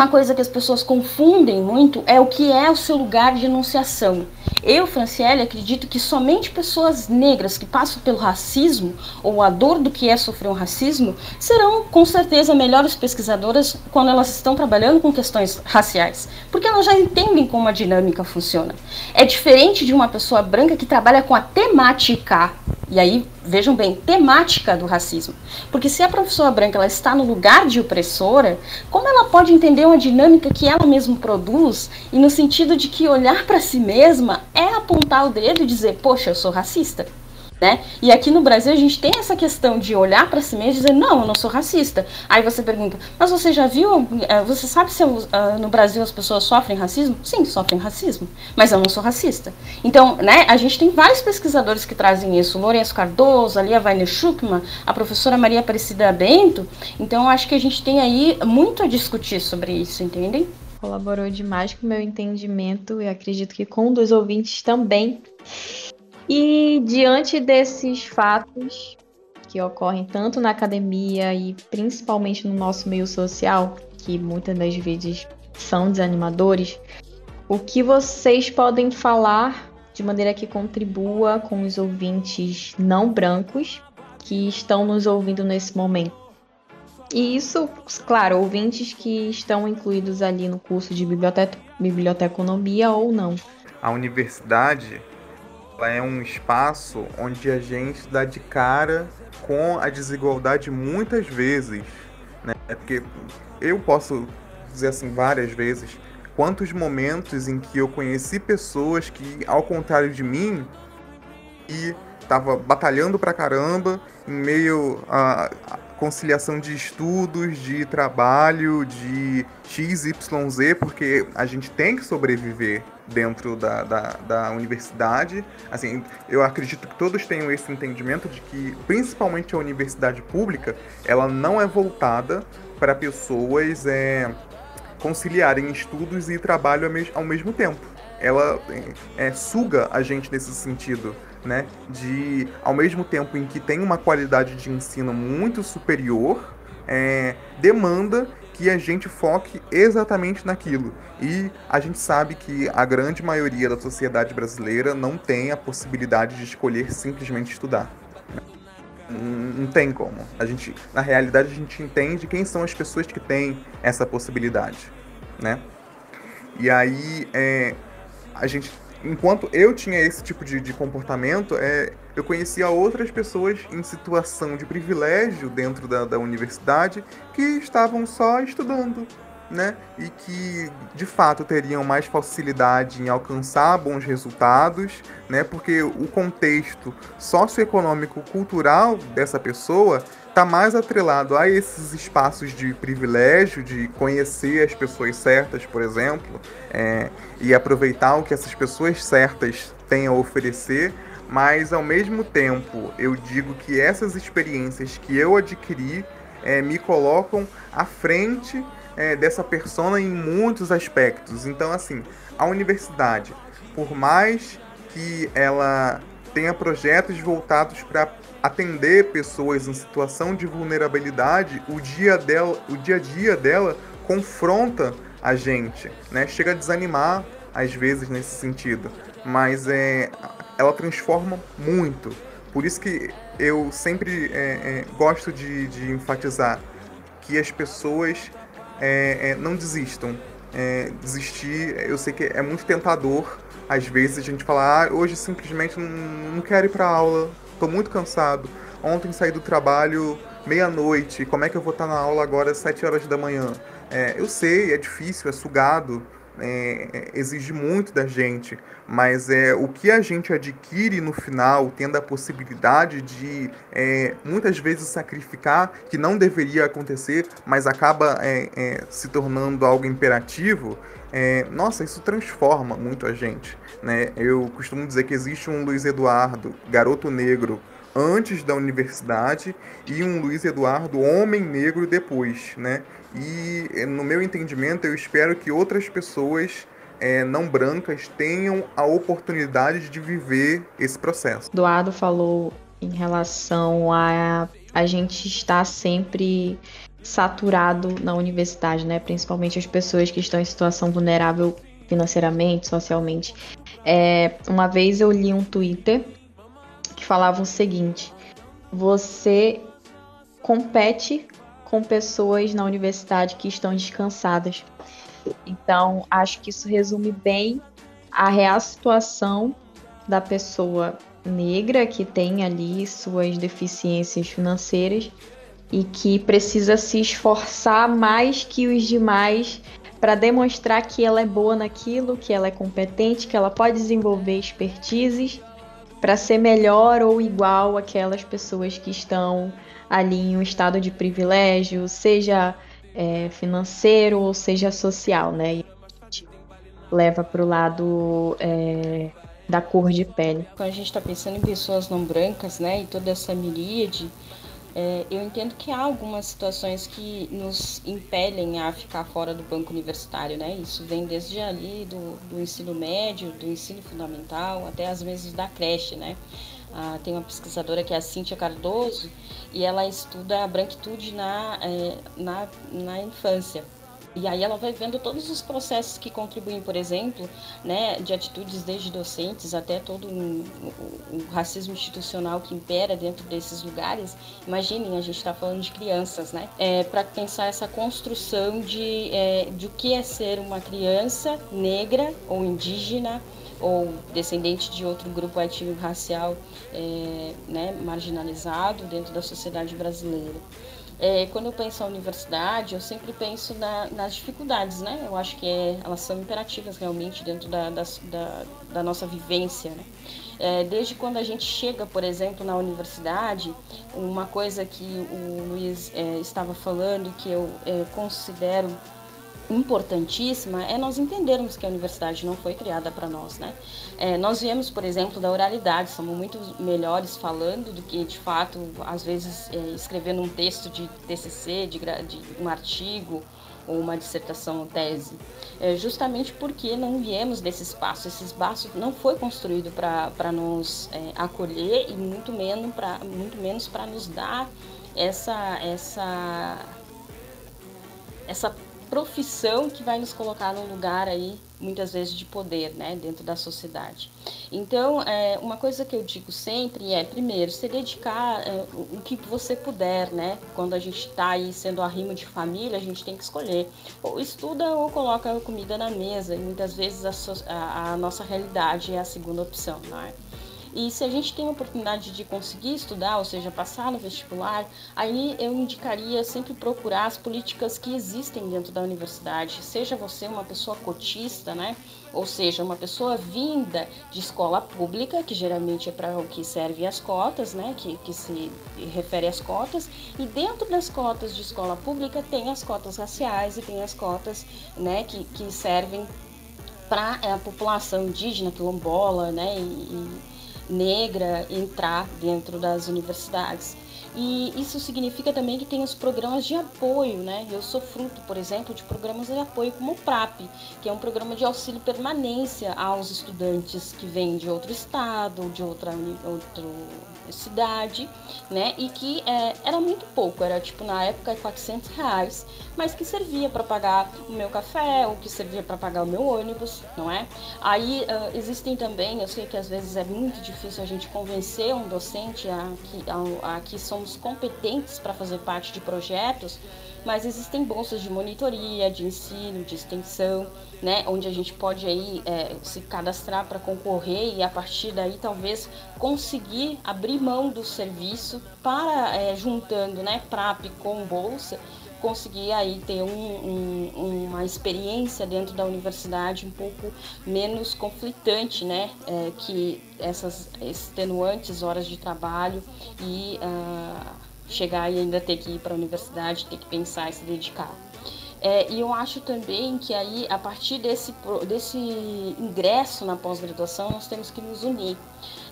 uma coisa que as pessoas confundem muito é o que é o seu lugar de enunciação. Eu, Franciele, acredito que somente pessoas negras que passam pelo racismo ou a dor do que é sofrer um racismo serão, com certeza, melhores pesquisadoras quando elas estão trabalhando com questões raciais, porque elas já entendem como a dinâmica funciona. É diferente de uma pessoa branca que trabalha com a temática e aí, vejam bem, temática do racismo. Porque se a professora branca ela está no lugar de opressora, como ela pode entender uma dinâmica que ela mesma produz e no sentido de que olhar para si mesma é apontar o dedo e dizer, poxa, eu sou racista? Né? E aqui no Brasil a gente tem essa questão de olhar para si mesmo e dizer, não, eu não sou racista. Aí você pergunta, mas você já viu, eh, você sabe se uh, no Brasil as pessoas sofrem racismo? Sim, sofrem racismo, mas eu não sou racista. Então, né, a gente tem vários pesquisadores que trazem isso, Lourenço Cardoso, ali a Weiner Schuckman, a professora Maria Aparecida Bento. Então, acho que a gente tem aí muito a discutir sobre isso, entendem? Colaborou demais com o meu entendimento e acredito que com dos ouvintes também. E diante desses fatos que ocorrem tanto na academia e principalmente no nosso meio social, que muitas das vezes são desanimadores, o que vocês podem falar de maneira que contribua com os ouvintes não brancos que estão nos ouvindo nesse momento? E isso, claro, ouvintes que estão incluídos ali no curso de biblioteconomia ou não. A universidade ela é um espaço onde a gente dá de cara com a desigualdade muitas vezes, né? É porque eu posso dizer assim várias vezes quantos momentos em que eu conheci pessoas que, ao contrário de mim, e estava batalhando pra caramba em meio a, conciliação de estudos, de trabalho, de XYZ, porque a gente tem que sobreviver dentro da, da, da, universidade. Assim, eu acredito que todos tenham esse entendimento de que, principalmente a universidade pública, ela não é voltada para pessoas é, conciliarem estudos e trabalho ao, mes ao mesmo tempo. Ela é, é, suga a gente nesse sentido né? De, ao mesmo tempo em que tem uma qualidade de ensino muito superior, é, demanda que a gente foque exatamente naquilo. E a gente sabe que a grande maioria da sociedade brasileira não tem a possibilidade de escolher simplesmente estudar. Não tem como. A gente, na realidade, a gente entende quem são as pessoas que têm essa possibilidade, né? E aí, é, a gente enquanto eu tinha esse tipo de, de comportamento, é, eu conhecia outras pessoas em situação de privilégio dentro da, da universidade que estavam só estudando, né? E que de fato teriam mais facilidade em alcançar bons resultados, né? Porque o contexto socioeconômico cultural dessa pessoa está mais atrelado a esses espaços de privilégio, de conhecer as pessoas certas, por exemplo, é, e aproveitar o que essas pessoas certas têm a oferecer, mas ao mesmo tempo eu digo que essas experiências que eu adquiri é, me colocam à frente é, dessa persona em muitos aspectos. Então, assim, a universidade, por mais que ela tenha projetos voltados para atender pessoas em situação de vulnerabilidade, o dia dela, o dia a dia dela confronta a gente, né? Chega a desanimar às vezes nesse sentido, mas é, ela transforma muito. Por isso que eu sempre é, é, gosto de, de, enfatizar que as pessoas é, é não desistam. É, desistir, eu sei que é muito tentador, às vezes, a gente falar, ah, hoje simplesmente não, não quero ir para aula, estou muito cansado. Ontem saí do trabalho meia-noite, como é que eu vou estar na aula agora às 7 horas da manhã? É, eu sei, é difícil, é sugado, é, exige muito da gente, mas é o que a gente adquire no final, tendo a possibilidade de é, muitas vezes sacrificar, que não deveria acontecer, mas acaba é, é se tornando algo imperativo, é, nossa, isso transforma muito a gente. Né? Eu costumo dizer que existe um Luiz Eduardo, garoto negro, antes da universidade e um Luiz Eduardo homem negro depois, né? E no meu entendimento, eu espero que outras pessoas é, não brancas tenham a oportunidade de viver esse processo. Eduardo falou em relação a a gente estar sempre saturado na universidade, né? Principalmente as pessoas que estão em situação vulnerável financeiramente, socialmente. É, uma vez eu li um Twitter que falava o seguinte: você compete com pessoas na universidade que estão descansadas. Então, acho que isso resume bem a real situação da pessoa negra que tem ali suas deficiências financeiras e que precisa se esforçar mais que os demais para demonstrar que ela é boa naquilo, que ela é competente, que ela pode desenvolver expertises para ser melhor ou igual aquelas pessoas que estão ali em um estado de privilégio, seja é, financeiro ou seja social, né? E a gente leva para o lado é, da cor de pele. Quando a gente está pensando em pessoas não brancas, né, e toda essa miríade, é, eu entendo que há algumas situações que nos impelem a ficar fora do banco universitário, né? Isso vem desde ali do, do ensino médio, do ensino fundamental, até às vezes da creche, né? Ah, tem uma pesquisadora que é a Cíntia Cardoso e ela estuda a branquitude na, é, na, na infância. E aí ela vai vendo todos os processos que contribuem, por exemplo, né, de atitudes desde docentes até todo um, um, um racismo institucional que impera dentro desses lugares. Imaginem, a gente está falando de crianças, né? É, Para pensar essa construção de, é, de o que é ser uma criança negra ou indígena ou descendente de outro grupo étnico-racial é, né, marginalizado dentro da sociedade brasileira. É, quando eu penso na universidade, eu sempre penso na, nas dificuldades, né? Eu acho que é, elas são imperativas realmente dentro da, da, da, da nossa vivência, né? É, desde quando a gente chega, por exemplo, na universidade, uma coisa que o Luiz é, estava falando, que eu é, considero importantíssima é nós entendermos que a universidade não foi criada para nós, né? É, nós viemos, por exemplo, da oralidade, somos muito melhores falando do que, de fato, às vezes é, escrevendo um texto de TCC, de, de, um artigo ou uma dissertação ou tese, é, justamente porque não viemos desse espaço. Esse espaço não foi construído para nos é, acolher e muito menos para muito menos para nos dar essa essa essa profissão que vai nos colocar num lugar aí muitas vezes de poder, né, dentro da sociedade. Então, é, uma coisa que eu digo sempre é, primeiro, se dedicar é, o que você puder, né, quando a gente está aí sendo arrimo de família, a gente tem que escolher, ou estuda ou coloca comida na mesa, e muitas vezes a, a, a nossa realidade é a segunda opção, né? E se a gente tem a oportunidade de conseguir estudar, ou seja, passar no vestibular, aí eu indicaria sempre procurar as políticas que existem dentro da universidade. Seja você uma pessoa cotista, né? Ou seja, uma pessoa vinda de escola pública, que geralmente é para o que serve as cotas, né? Que, que se refere às cotas. E dentro das cotas de escola pública tem as cotas raciais e tem as cotas né, que, que servem para a população indígena, quilombola, né? E negra entrar dentro das universidades. E isso significa também que tem os programas de apoio, né? Eu sou fruto, por exemplo, de programas de apoio como o PRAP, que é um programa de auxílio permanência aos estudantes que vêm de outro estado, de outra, outro cidade, né? E que é, era muito pouco, era tipo na época 400 reais, mas que servia para pagar o meu café, ou que servia para pagar o meu ônibus, não é? Aí uh, existem também, eu sei que às vezes é muito difícil a gente convencer um docente a que, a, a que somos competentes para fazer parte de projetos, mas existem bolsas de monitoria, de ensino, de extensão, né, onde a gente pode aí é, se cadastrar para concorrer e a partir daí talvez conseguir abrir mão do serviço para é, juntando, né, PRAP com bolsa, conseguir aí ter um, um, uma experiência dentro da universidade um pouco menos conflitante, né, é, que essas extenuantes horas de trabalho e uh, chegar e ainda ter que ir para a universidade, ter que pensar e se dedicar. É, e eu acho também que aí, a partir desse, desse ingresso na pós-graduação, nós temos que nos unir.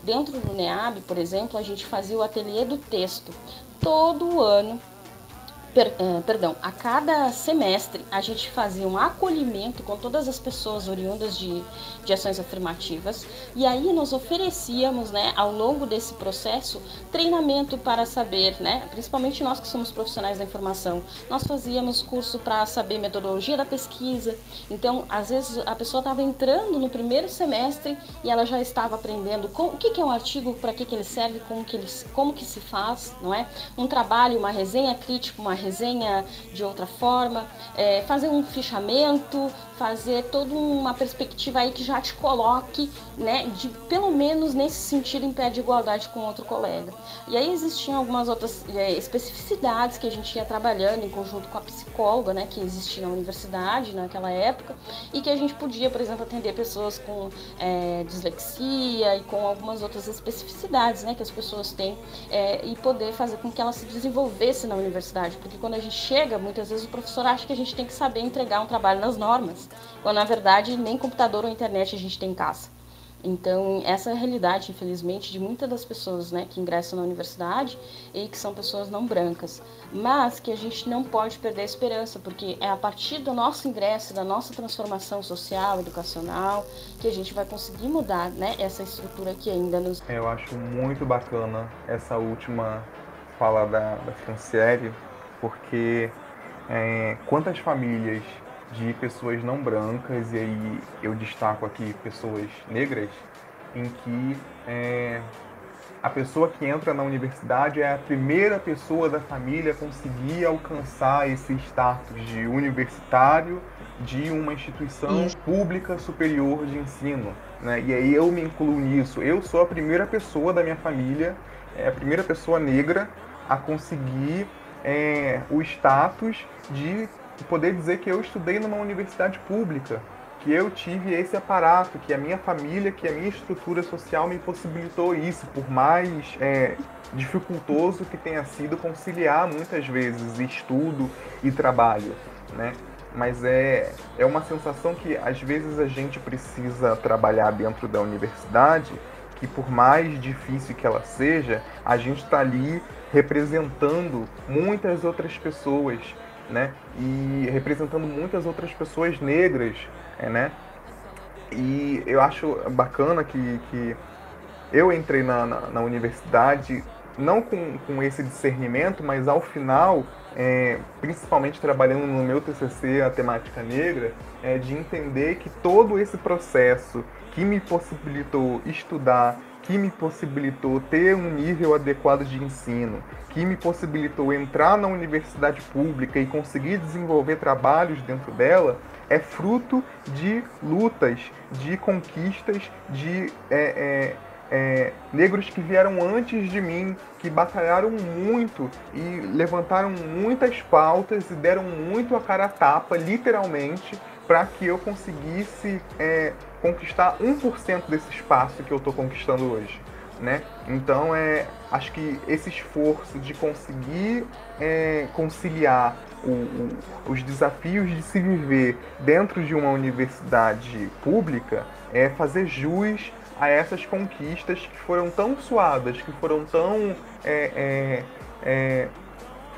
Dentro do NEAB, por exemplo, a gente fazia o ateliê do texto. Todo ano per, uh, perdão, a cada semestre a gente fazia um acolhimento com todas as pessoas oriundas de, de ações afirmativas e aí nós oferecíamos, né, ao longo desse processo, treinamento para saber, né, principalmente nós que somos profissionais da informação, nós fazíamos curso para saber metodologia da pesquisa, então às vezes a pessoa estava entrando no primeiro semestre e ela já estava aprendendo com, o que, que é um artigo, para que, que ele serve, como que, ele, como que se faz, não é? Um trabalho, uma resenha crítica, uma resenha de outra forma, é, fazer um fichamento, fazer toda uma perspectiva aí que já te coloque, né, de pelo menos nesse sentido em pé de igualdade com outro colega. E aí existiam algumas outras é, especificidades que a gente ia trabalhando em conjunto com a psicóloga, né, que existia na universidade naquela época, e que a gente podia, por exemplo, atender pessoas com é, dislexia e com algumas outras especificidades, né, que as pessoas têm, é, e poder fazer com que elas se desenvolvessem na universidade, porque quando a gente chega, muitas vezes o professor acha que a gente tem que saber entregar um trabalho nas normas quando na verdade nem computador ou internet a gente tem em casa. Então, essa é a realidade, infelizmente, de muitas das pessoas né, que ingressam na universidade e que são pessoas não brancas. Mas que a gente não pode perder a esperança, porque é a partir do nosso ingresso, da nossa transformação social, educacional, que a gente vai conseguir mudar né, essa estrutura que ainda nos. Eu acho muito bacana essa última fala da, da Franciele, porque é, quantas famílias de pessoas não brancas, e aí eu destaco aqui pessoas negras, em que é, a pessoa que entra na universidade é a primeira pessoa da família a conseguir alcançar esse status de universitário de uma instituição Isso. pública superior de ensino. Né? E aí eu me incluo nisso. Eu sou a primeira pessoa da minha família, é a primeira pessoa negra a conseguir é, o status de poder dizer que eu estudei numa universidade pública, que eu tive esse aparato, que a minha família, que a minha estrutura social me possibilitou isso, por mais é, dificultoso que tenha sido conciliar muitas vezes estudo e trabalho, né? Mas é, é uma sensação que às vezes a gente precisa trabalhar dentro da universidade, que por mais difícil que ela seja, a gente está ali representando muitas outras pessoas né? E representando muitas outras pessoas negras, é, né? E eu acho bacana que, que eu entrei na, na, na universidade não com, com esse discernimento, mas ao final, é, principalmente trabalhando no meu TCC, a temática negra, é, de entender que todo esse processo que me possibilitou estudar, que me possibilitou ter um nível adequado de ensino, que me possibilitou entrar na universidade pública e conseguir desenvolver trabalhos dentro dela, é fruto de lutas, de conquistas, de é, é, é, negros que vieram antes de mim, que batalharam muito e levantaram muitas pautas e deram muito a cara a tapa, literalmente, para que eu conseguisse é, conquistar 1% desse espaço que eu estou conquistando hoje. Né? Então, é, acho que esse esforço de conseguir é, conciliar o, o, os desafios de se viver dentro de uma universidade pública é fazer jus a essas conquistas que foram tão suadas, que foram tão é, é, é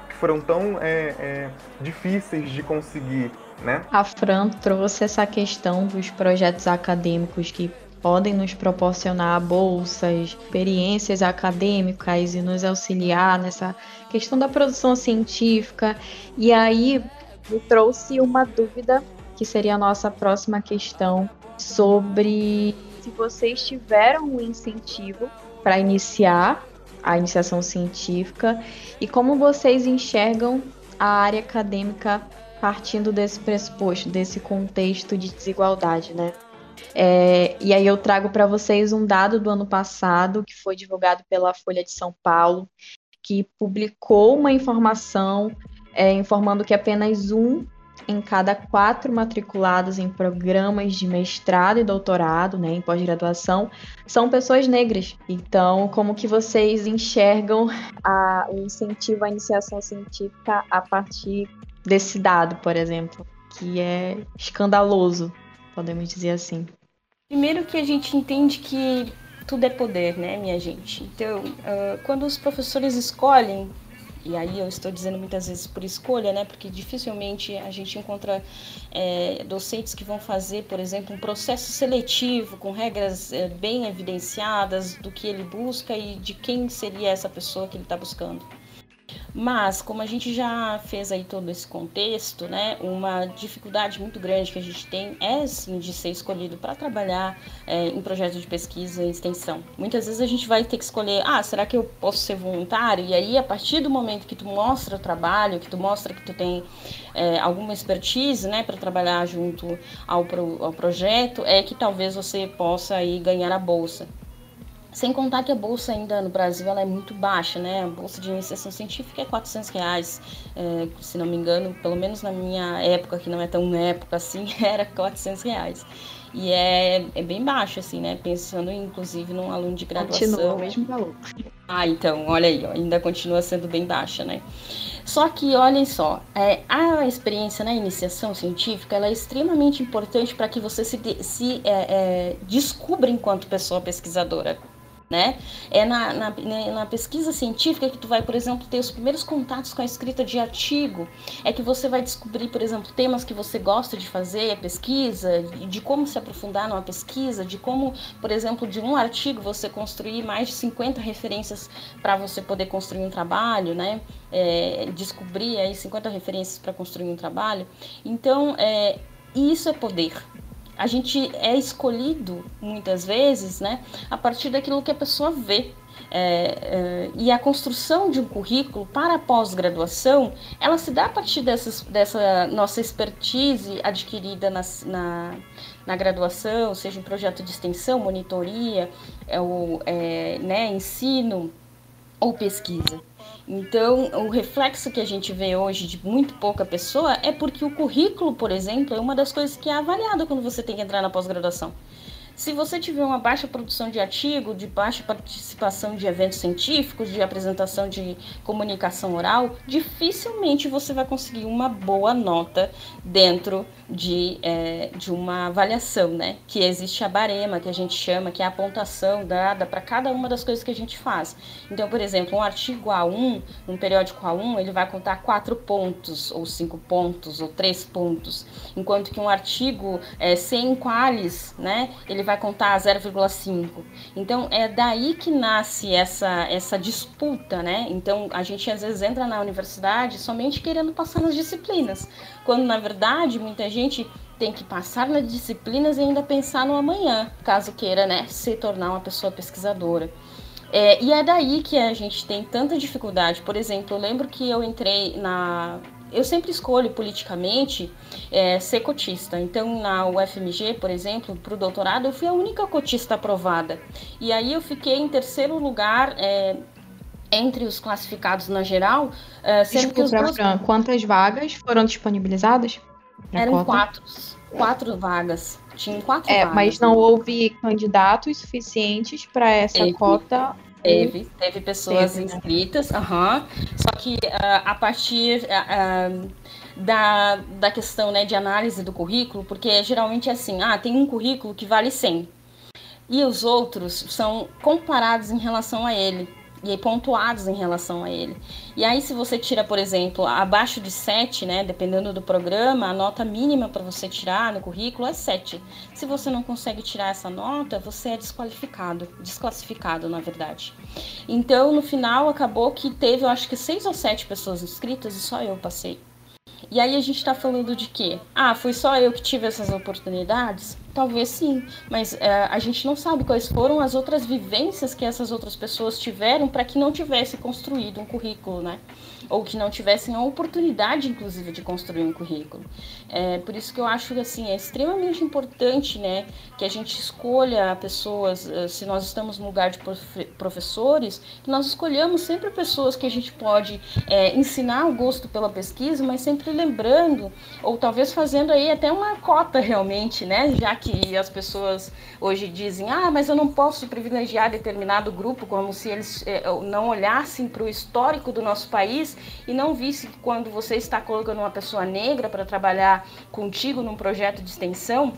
que foram tão é, é, difíceis de conseguir né? A Fran trouxe essa questão dos projetos acadêmicos que podem nos proporcionar bolsas, experiências acadêmicas e nos auxiliar nessa questão da produção científica. E aí me trouxe uma dúvida que seria a nossa próxima questão sobre se vocês tiveram um incentivo para iniciar a iniciação científica e como vocês enxergam a área acadêmica partindo desse pressuposto, desse contexto de desigualdade, né? É, e aí eu trago para vocês um dado do ano passado que foi divulgado pela Folha de São Paulo, que publicou uma informação é, informando que apenas um em cada quatro matriculados em programas de mestrado e doutorado, né, em pós-graduação, são pessoas negras. Então, como que vocês enxergam a, o incentivo à iniciação científica a partir desse dado, por exemplo, que é escandaloso, podemos dizer assim? Primeiro que a gente entende que tudo é poder, né, minha gente? Então, uh, quando os professores escolhem e aí eu estou dizendo muitas vezes por escolha, né? Porque dificilmente a gente encontra é, docentes que vão fazer, por exemplo, um processo seletivo com regras é, bem evidenciadas do que ele busca e de quem seria essa pessoa que ele está buscando. Mas, como a gente já fez aí todo esse contexto, né, uma dificuldade muito grande que a gente tem é, sim, de ser escolhido para trabalhar é, em projetos de pesquisa e extensão. Muitas vezes a gente vai ter que escolher, ah, será que eu posso ser voluntário? E aí, a partir do momento que tu mostra o trabalho, que tu mostra que tu tem é, alguma expertise, né, para trabalhar junto ao, pro, ao projeto, é que talvez você possa aí ganhar a bolsa. Sem contar que a bolsa ainda no Brasil ela é muito baixa, né? A bolsa de iniciação científica é 400 reais, é, se não me engano, pelo menos na minha época, que não é tão época assim, era 400 reais. E é, é bem baixo, assim, né? Pensando inclusive num aluno de graduação. Continua o mesmo valor. Ah, então, olha aí, ó, ainda continua sendo bem baixa, né? Só que, olhem só, é, a experiência na iniciação científica é extremamente importante para que você se, se é, é, descubra enquanto pessoa pesquisadora né? É na, na, né, na, pesquisa científica que tu vai, por exemplo, ter os primeiros contatos com a escrita de artigo, é que você vai descobrir, por exemplo, temas que você gosta de fazer, a pesquisa, de como se aprofundar numa pesquisa, de como, por exemplo, de um artigo você construir mais de 50 referências para você poder construir um trabalho, né? É, descobrir aí 50 referências para construir um trabalho. Então, é, isso é poder, a gente é escolhido muitas vezes, né, a partir daquilo que a pessoa vê. É, é, e a construção de um currículo para a pós-graduação, ela se dá a partir dessas, dessa nossa expertise adquirida na, na, na, graduação, seja em projeto de extensão, monitoria, é, o, é, né, ensino ou pesquisa. Então, o reflexo que a gente vê hoje de muito pouca pessoa é porque o currículo, por exemplo, é uma das coisas que é avaliada quando você tem que entrar na pós-graduação. Se você tiver uma baixa produção de artigo, de baixa participação de eventos científicos, de apresentação de comunicação oral, dificilmente você vai conseguir uma boa nota dentro de, é, de uma avaliação, né? Que existe a barema, que a gente chama, que é a pontuação dada para cada uma das coisas que a gente faz. Então, por exemplo, um artigo A1, um periódico A1, ele vai contar quatro pontos, ou cinco pontos, ou três pontos, enquanto que um artigo é, sem qualis, né? Ele vai contar 0,5. Então é daí que nasce essa, essa disputa, né? Então a gente às vezes entra na universidade somente querendo passar nas disciplinas, quando na verdade muita gente tem que passar nas disciplinas e ainda pensar no amanhã, caso queira, né, se tornar uma pessoa pesquisadora. É, e é daí que a gente tem tanta dificuldade. Por exemplo, eu lembro que eu entrei na eu sempre escolho politicamente é, ser cotista. Então, na UFMG, por exemplo, para o doutorado, eu fui a única cotista aprovada. E aí eu fiquei em terceiro lugar. É, entre os classificados na geral, é, sendo que os dois... quantas vagas foram disponibilizadas? Eram cota? quatro, quatro vagas. Tinham quatro é, vagas. Mas não houve candidatos suficientes para essa Teve. cota Teve, teve pessoas teve, né? inscritas, uhum. só que uh, a partir uh, da, da questão né, de análise do currículo, porque geralmente é assim, ah, tem um currículo que vale 100, e os outros são comparados em relação a ele. E pontuados em relação a ele. E aí, se você tira, por exemplo, abaixo de 7, né, dependendo do programa, a nota mínima para você tirar no currículo é 7. Se você não consegue tirar essa nota, você é desqualificado, desclassificado, na verdade. Então, no final, acabou que teve, eu acho que seis ou sete pessoas inscritas e só eu passei. E aí a gente está falando de quê? Ah, foi só eu que tive essas oportunidades? Talvez sim, mas é, a gente não sabe quais foram as outras vivências que essas outras pessoas tiveram para que não tivesse construído um currículo, né? Ou que não tivessem a oportunidade, inclusive, de construir um currículo. É, por isso que eu acho que assim, é extremamente importante né, que a gente escolha pessoas, eh, se nós estamos no lugar de professores, que nós escolhamos sempre pessoas que a gente pode é, ensinar o gosto pela pesquisa, mas sempre lembrando, ou talvez fazendo aí até uma cota realmente, né? Já que as pessoas hoje dizem, ah, mas eu não posso privilegiar determinado grupo, como se eles é, não olhassem para o histórico do nosso país e não visse que quando você está colocando uma pessoa negra para trabalhar contigo num projeto de extensão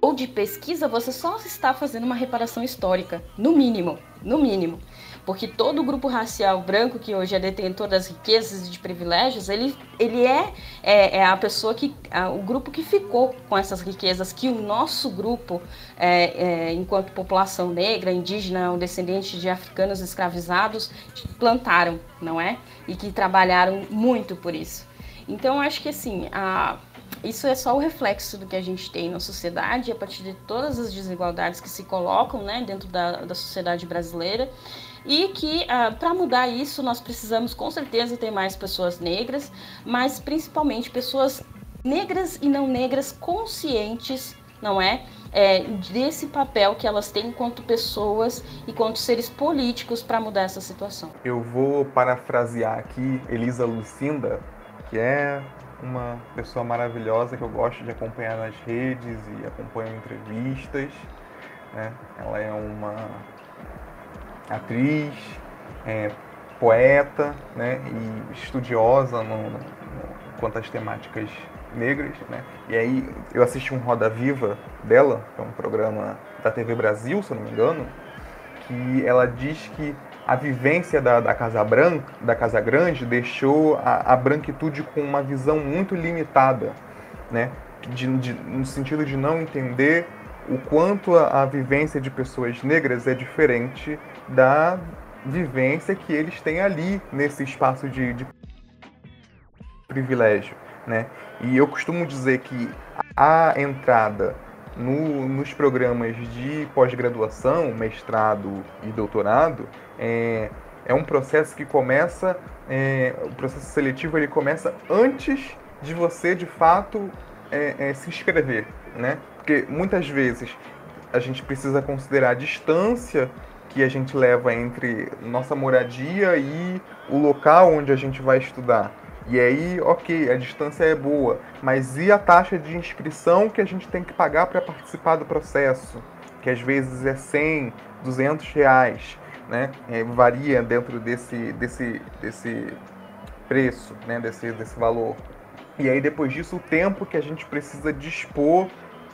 ou de pesquisa, você só está fazendo uma reparação histórica, no mínimo, no mínimo porque todo o grupo racial branco que hoje é detentor das riquezas e de privilégios, ele, ele é, é, é a pessoa que, a, o grupo que ficou com essas riquezas, que o nosso grupo, é, é, enquanto população negra, indígena ou descendente de africanos escravizados, plantaram, não é? E que trabalharam muito por isso. Então, acho que assim, a, isso é só o reflexo do que a gente tem na sociedade, a partir de todas as desigualdades que se colocam né, dentro da, da sociedade brasileira e que ah, para mudar isso nós precisamos com certeza ter mais pessoas negras, mas principalmente pessoas negras e não negras conscientes, não é? é desse papel que elas têm enquanto pessoas e enquanto seres políticos para mudar essa situação. Eu vou parafrasear aqui Elisa Lucinda, que é uma pessoa maravilhosa que eu gosto de acompanhar nas redes e acompanho entrevistas. Né? Ela é uma atriz, é, poeta né, e estudiosa no, no, quanto às temáticas negras. Né? E aí eu assisti um Roda Viva dela, que é um programa da TV Brasil, se eu não me engano, que ela diz que a vivência da, da Casa Branca, da Casa Grande, deixou a, a branquitude com uma visão muito limitada, né? De, de, no sentido de não entender o quanto a, a vivência de pessoas negras é diferente da vivência que eles têm ali nesse espaço de, de privilégio, né? E eu costumo dizer que a entrada no, nos programas de pós-graduação, mestrado e doutorado é, é um processo que começa, é, o processo seletivo ele começa antes de você de fato é, é se inscrever, né? Porque muitas vezes a gente precisa considerar a distância que a gente leva entre nossa moradia e o local onde a gente vai estudar. E aí, ok, a distância é boa, mas e a taxa de inscrição que a gente tem que pagar para participar do processo? Que às vezes é 100, 200 reais, né? É, varia dentro desse, desse, desse preço, né? desse, desse valor. E aí, depois disso, o tempo que a gente precisa dispor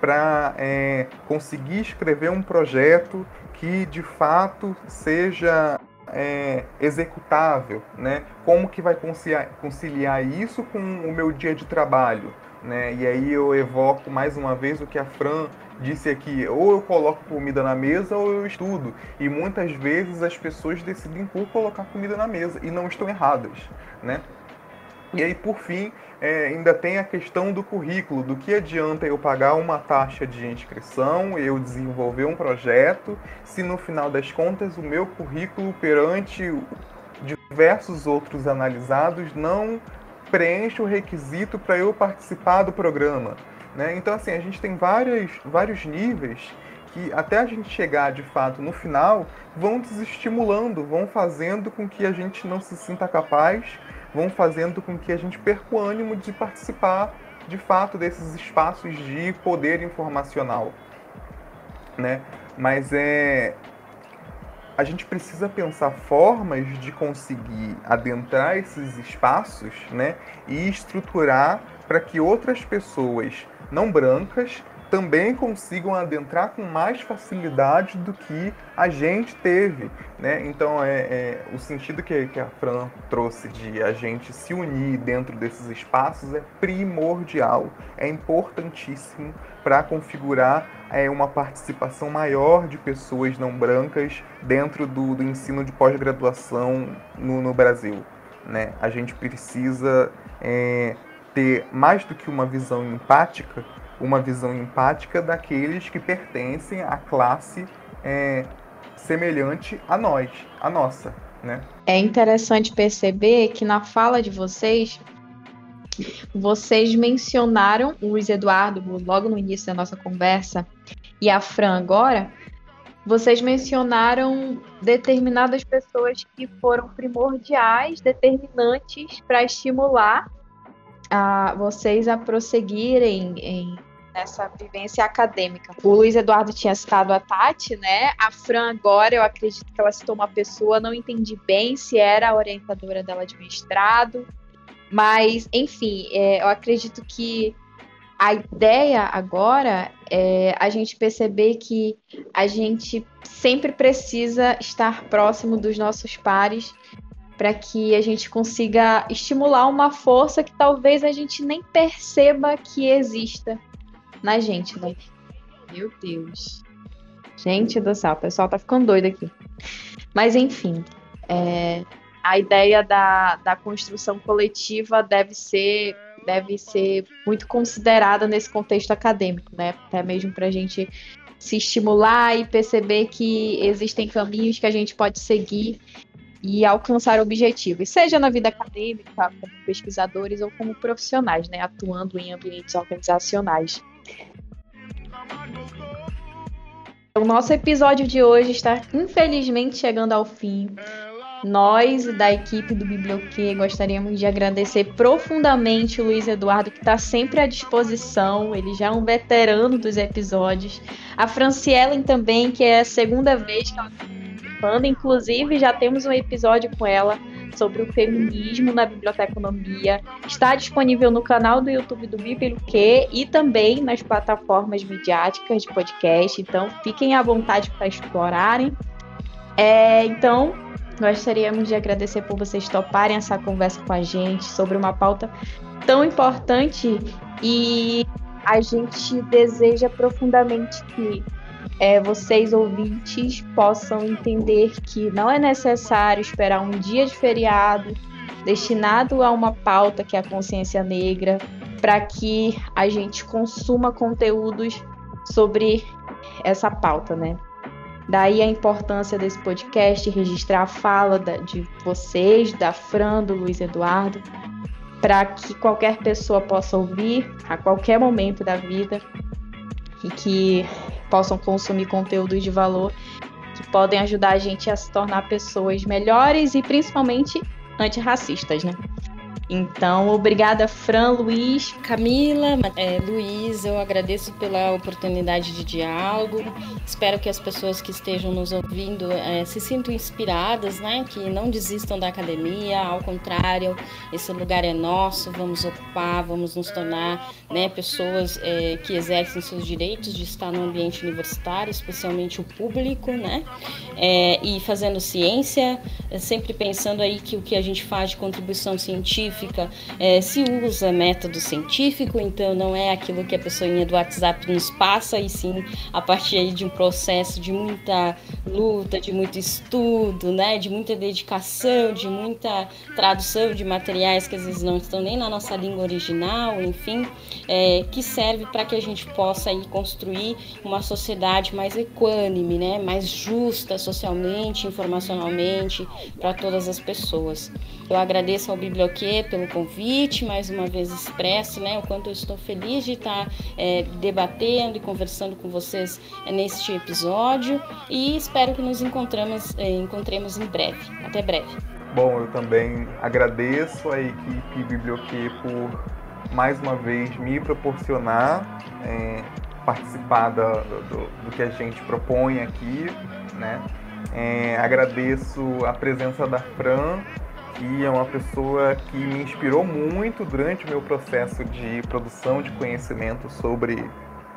para é, conseguir escrever um projeto que de fato seja é, executável, né? Como que vai conciliar, conciliar, isso com o meu dia de trabalho, né? E aí eu evoco mais uma vez o que a Fran disse aqui, ou eu coloco comida na mesa ou eu estudo. E muitas vezes as pessoas decidem por colocar comida na mesa e não estão erradas, né? E aí, por fim, é, ainda tem a questão do currículo, do que adianta eu pagar uma taxa de inscrição, eu desenvolver um projeto, se no final das contas o meu currículo perante diversos outros analisados não preenche o requisito para eu participar do programa. Né? Então, assim, a gente tem vários, vários níveis que até a gente chegar de fato no final vão desestimulando, vão fazendo com que a gente não se sinta capaz vão fazendo com que a gente perca o ânimo de participar de fato desses espaços de poder informacional, né? Mas é a gente precisa pensar formas de conseguir adentrar esses espaços, né, e estruturar para que outras pessoas não brancas também consigam adentrar com mais facilidade do que a gente teve. Né? Então, é, é o sentido que, que, a Fran trouxe de a gente se unir dentro desses espaços é primordial, é importantíssimo para configurar é, uma participação maior de pessoas não brancas dentro do, do ensino de pós-graduação no, no, Brasil. Né? A gente precisa é, ter mais do que uma visão empática, uma visão empática daqueles que pertencem à classe é, semelhante a nós, a nossa, né? É interessante perceber que na fala de vocês, vocês mencionaram o Luiz Eduardo logo no início da nossa conversa e a Fran agora. Vocês mencionaram determinadas pessoas que foram primordiais, determinantes para estimular a vocês a prosseguirem em nessa vivência acadêmica. O Luiz Eduardo tinha citado a Tati, né? A Fran agora, eu acredito que ela citou uma pessoa, não entendi bem se era a orientadora dela de mestrado, mas, enfim, é, eu acredito que a ideia agora é a gente perceber que a gente sempre precisa estar próximo dos nossos pares para que a gente consiga estimular uma força que talvez a gente nem perceba que exista na gente, né? Meu Deus. Gente do céu, o pessoal tá ficando doido aqui. Mas enfim, é, a ideia da, da construção coletiva deve ser deve ser muito considerada nesse contexto acadêmico, né? Até mesmo para a gente se estimular e perceber que existem caminhos que a gente pode seguir e alcançar objetivos, seja na vida acadêmica, como pesquisadores ou como profissionais, né? Atuando em ambientes organizacionais. O nosso episódio de hoje está infelizmente chegando ao fim. Nós, da equipe do Biblioquê, gostaríamos de agradecer profundamente o Luiz Eduardo, que está sempre à disposição. Ele já é um veterano dos episódios. A Franciellen também, que é a segunda vez que ela está participando. Inclusive, já temos um episódio com ela sobre o feminismo na biblioteconomia. Está disponível no canal do YouTube do Biblique e também nas plataformas midiáticas de podcast. Então, fiquem à vontade para explorarem. É, então, gostaríamos de agradecer por vocês toparem essa conversa com a gente sobre uma pauta tão importante e a gente deseja profundamente que é, vocês ouvintes possam entender que não é necessário esperar um dia de feriado destinado a uma pauta que é a consciência negra para que a gente consuma conteúdos sobre essa pauta, né? Daí a importância desse podcast, registrar a fala de vocês, da Fran, do Luiz Eduardo, para que qualquer pessoa possa ouvir a qualquer momento da vida e que possam consumir conteúdos de valor que podem ajudar a gente a se tornar pessoas melhores e principalmente antirracistas, né? Então, obrigada, Fran, Luiz. Camila, é, Luiz, eu agradeço pela oportunidade de diálogo. Espero que as pessoas que estejam nos ouvindo é, se sintam inspiradas, né? Que não desistam da academia, ao contrário, esse lugar é nosso, vamos ocupar, vamos nos tornar né, pessoas é, que exercem seus direitos de estar no ambiente universitário, especialmente o público, né? É, e fazendo ciência, é, sempre pensando aí que o que a gente faz de contribuição científica científica, é, se usa método científico, então não é aquilo que a pessoinha do WhatsApp nos passa, e sim a partir de um processo de muita luta, de muito estudo, né, de muita dedicação, de muita tradução de materiais que às vezes não estão nem na nossa língua original, enfim, é, que serve para que a gente possa aí construir uma sociedade mais equânime, né, mais justa socialmente, informacionalmente, para todas as pessoas. Eu agradeço ao Biblioquê pelo convite, mais uma vez expresso, né, o quanto eu estou feliz de estar é, debatendo e conversando com vocês é, neste episódio e espero que nos encontramos, é, encontremos em breve. Até breve. Bom, eu também agradeço a equipe Biblioquê por mais uma vez me proporcionar é, participar do, do, do, que a gente propõe aqui, né? É, agradeço a presença da Fran que é uma pessoa que me inspirou muito durante o meu processo de produção de conhecimento sobre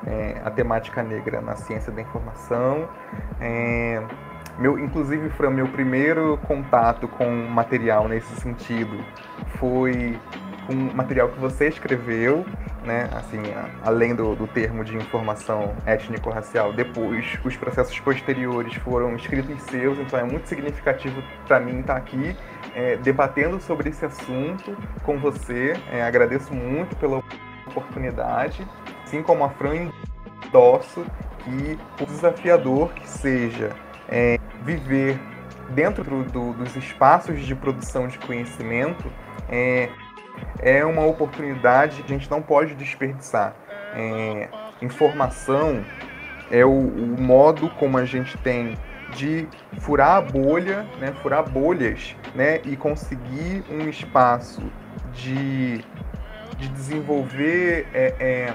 é, a temática negra na ciência da informação. É, meu, inclusive, Fran, meu primeiro contato com material nesse sentido foi com material que você escreveu, né, assim, além do, do termo de informação étnico-racial, depois os processos posteriores foram escritos seus, então é muito significativo para mim estar aqui é, debatendo sobre esse assunto com você. É, agradeço muito pela oportunidade, assim como a Fran endosso que o desafiador que seja é, viver dentro do, dos espaços de produção de conhecimento é, é uma oportunidade que a gente não pode desperdiçar. É, informação é o, o, modo como a gente tem de furar a bolha, né, furar bolhas, né, e conseguir um espaço de, de desenvolver é, é,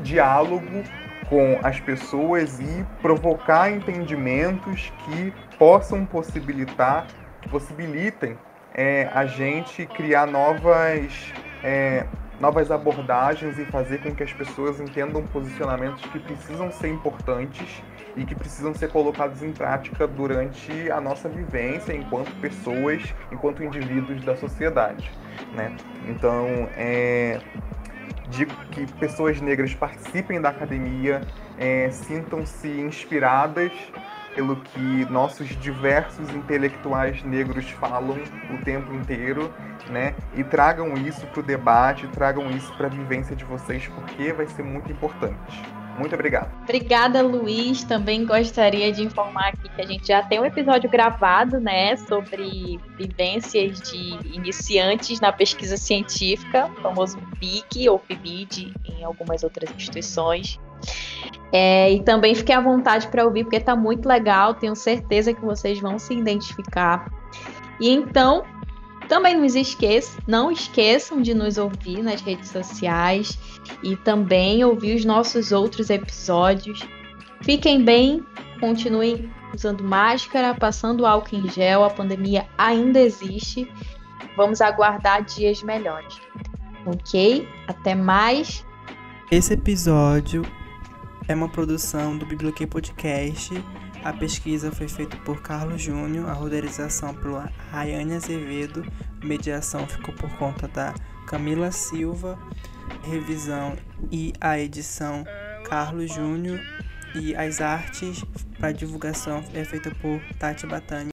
diálogo com as pessoas e provocar entendimentos que possam possibilitar, possibilitem é, a gente criar novas, é, novas abordagens e fazer com que as pessoas entendam posicionamentos que precisam ser importantes e que precisam ser colocados em prática durante a nossa vivência enquanto pessoas, enquanto indivíduos da sociedade. Né? Então, é, digo que pessoas negras participem da academia, é, sintam-se inspiradas pelo que nossos diversos intelectuais negros falam o tempo inteiro, né? E tragam isso para o debate, tragam isso para a vivência de vocês, porque vai ser muito importante. Muito obrigado. Obrigada, Luiz. Também gostaria de informar aqui que a gente já tem um episódio gravado, né, sobre vivências de iniciantes na pesquisa científica, famoso PIC ou PIBID em algumas outras instituições. É, e também fiquei à vontade para ouvir, porque está muito legal, tenho certeza que vocês vão se identificar. E então, também não esqueçam, não esqueçam de nos ouvir nas redes sociais e também ouvir os nossos outros episódios. Fiquem bem, continuem usando máscara, passando álcool em gel, a pandemia ainda existe. Vamos aguardar dias melhores. Ok? Até mais. Esse episódio é uma produção do Biblioquê Podcast a pesquisa foi feita por Carlos Júnior, a roteirização por Rayane Azevedo, mediação ficou por conta da Camila Silva, revisão e a edição Carlos Júnior e as artes para divulgação é feita por Tati Batani.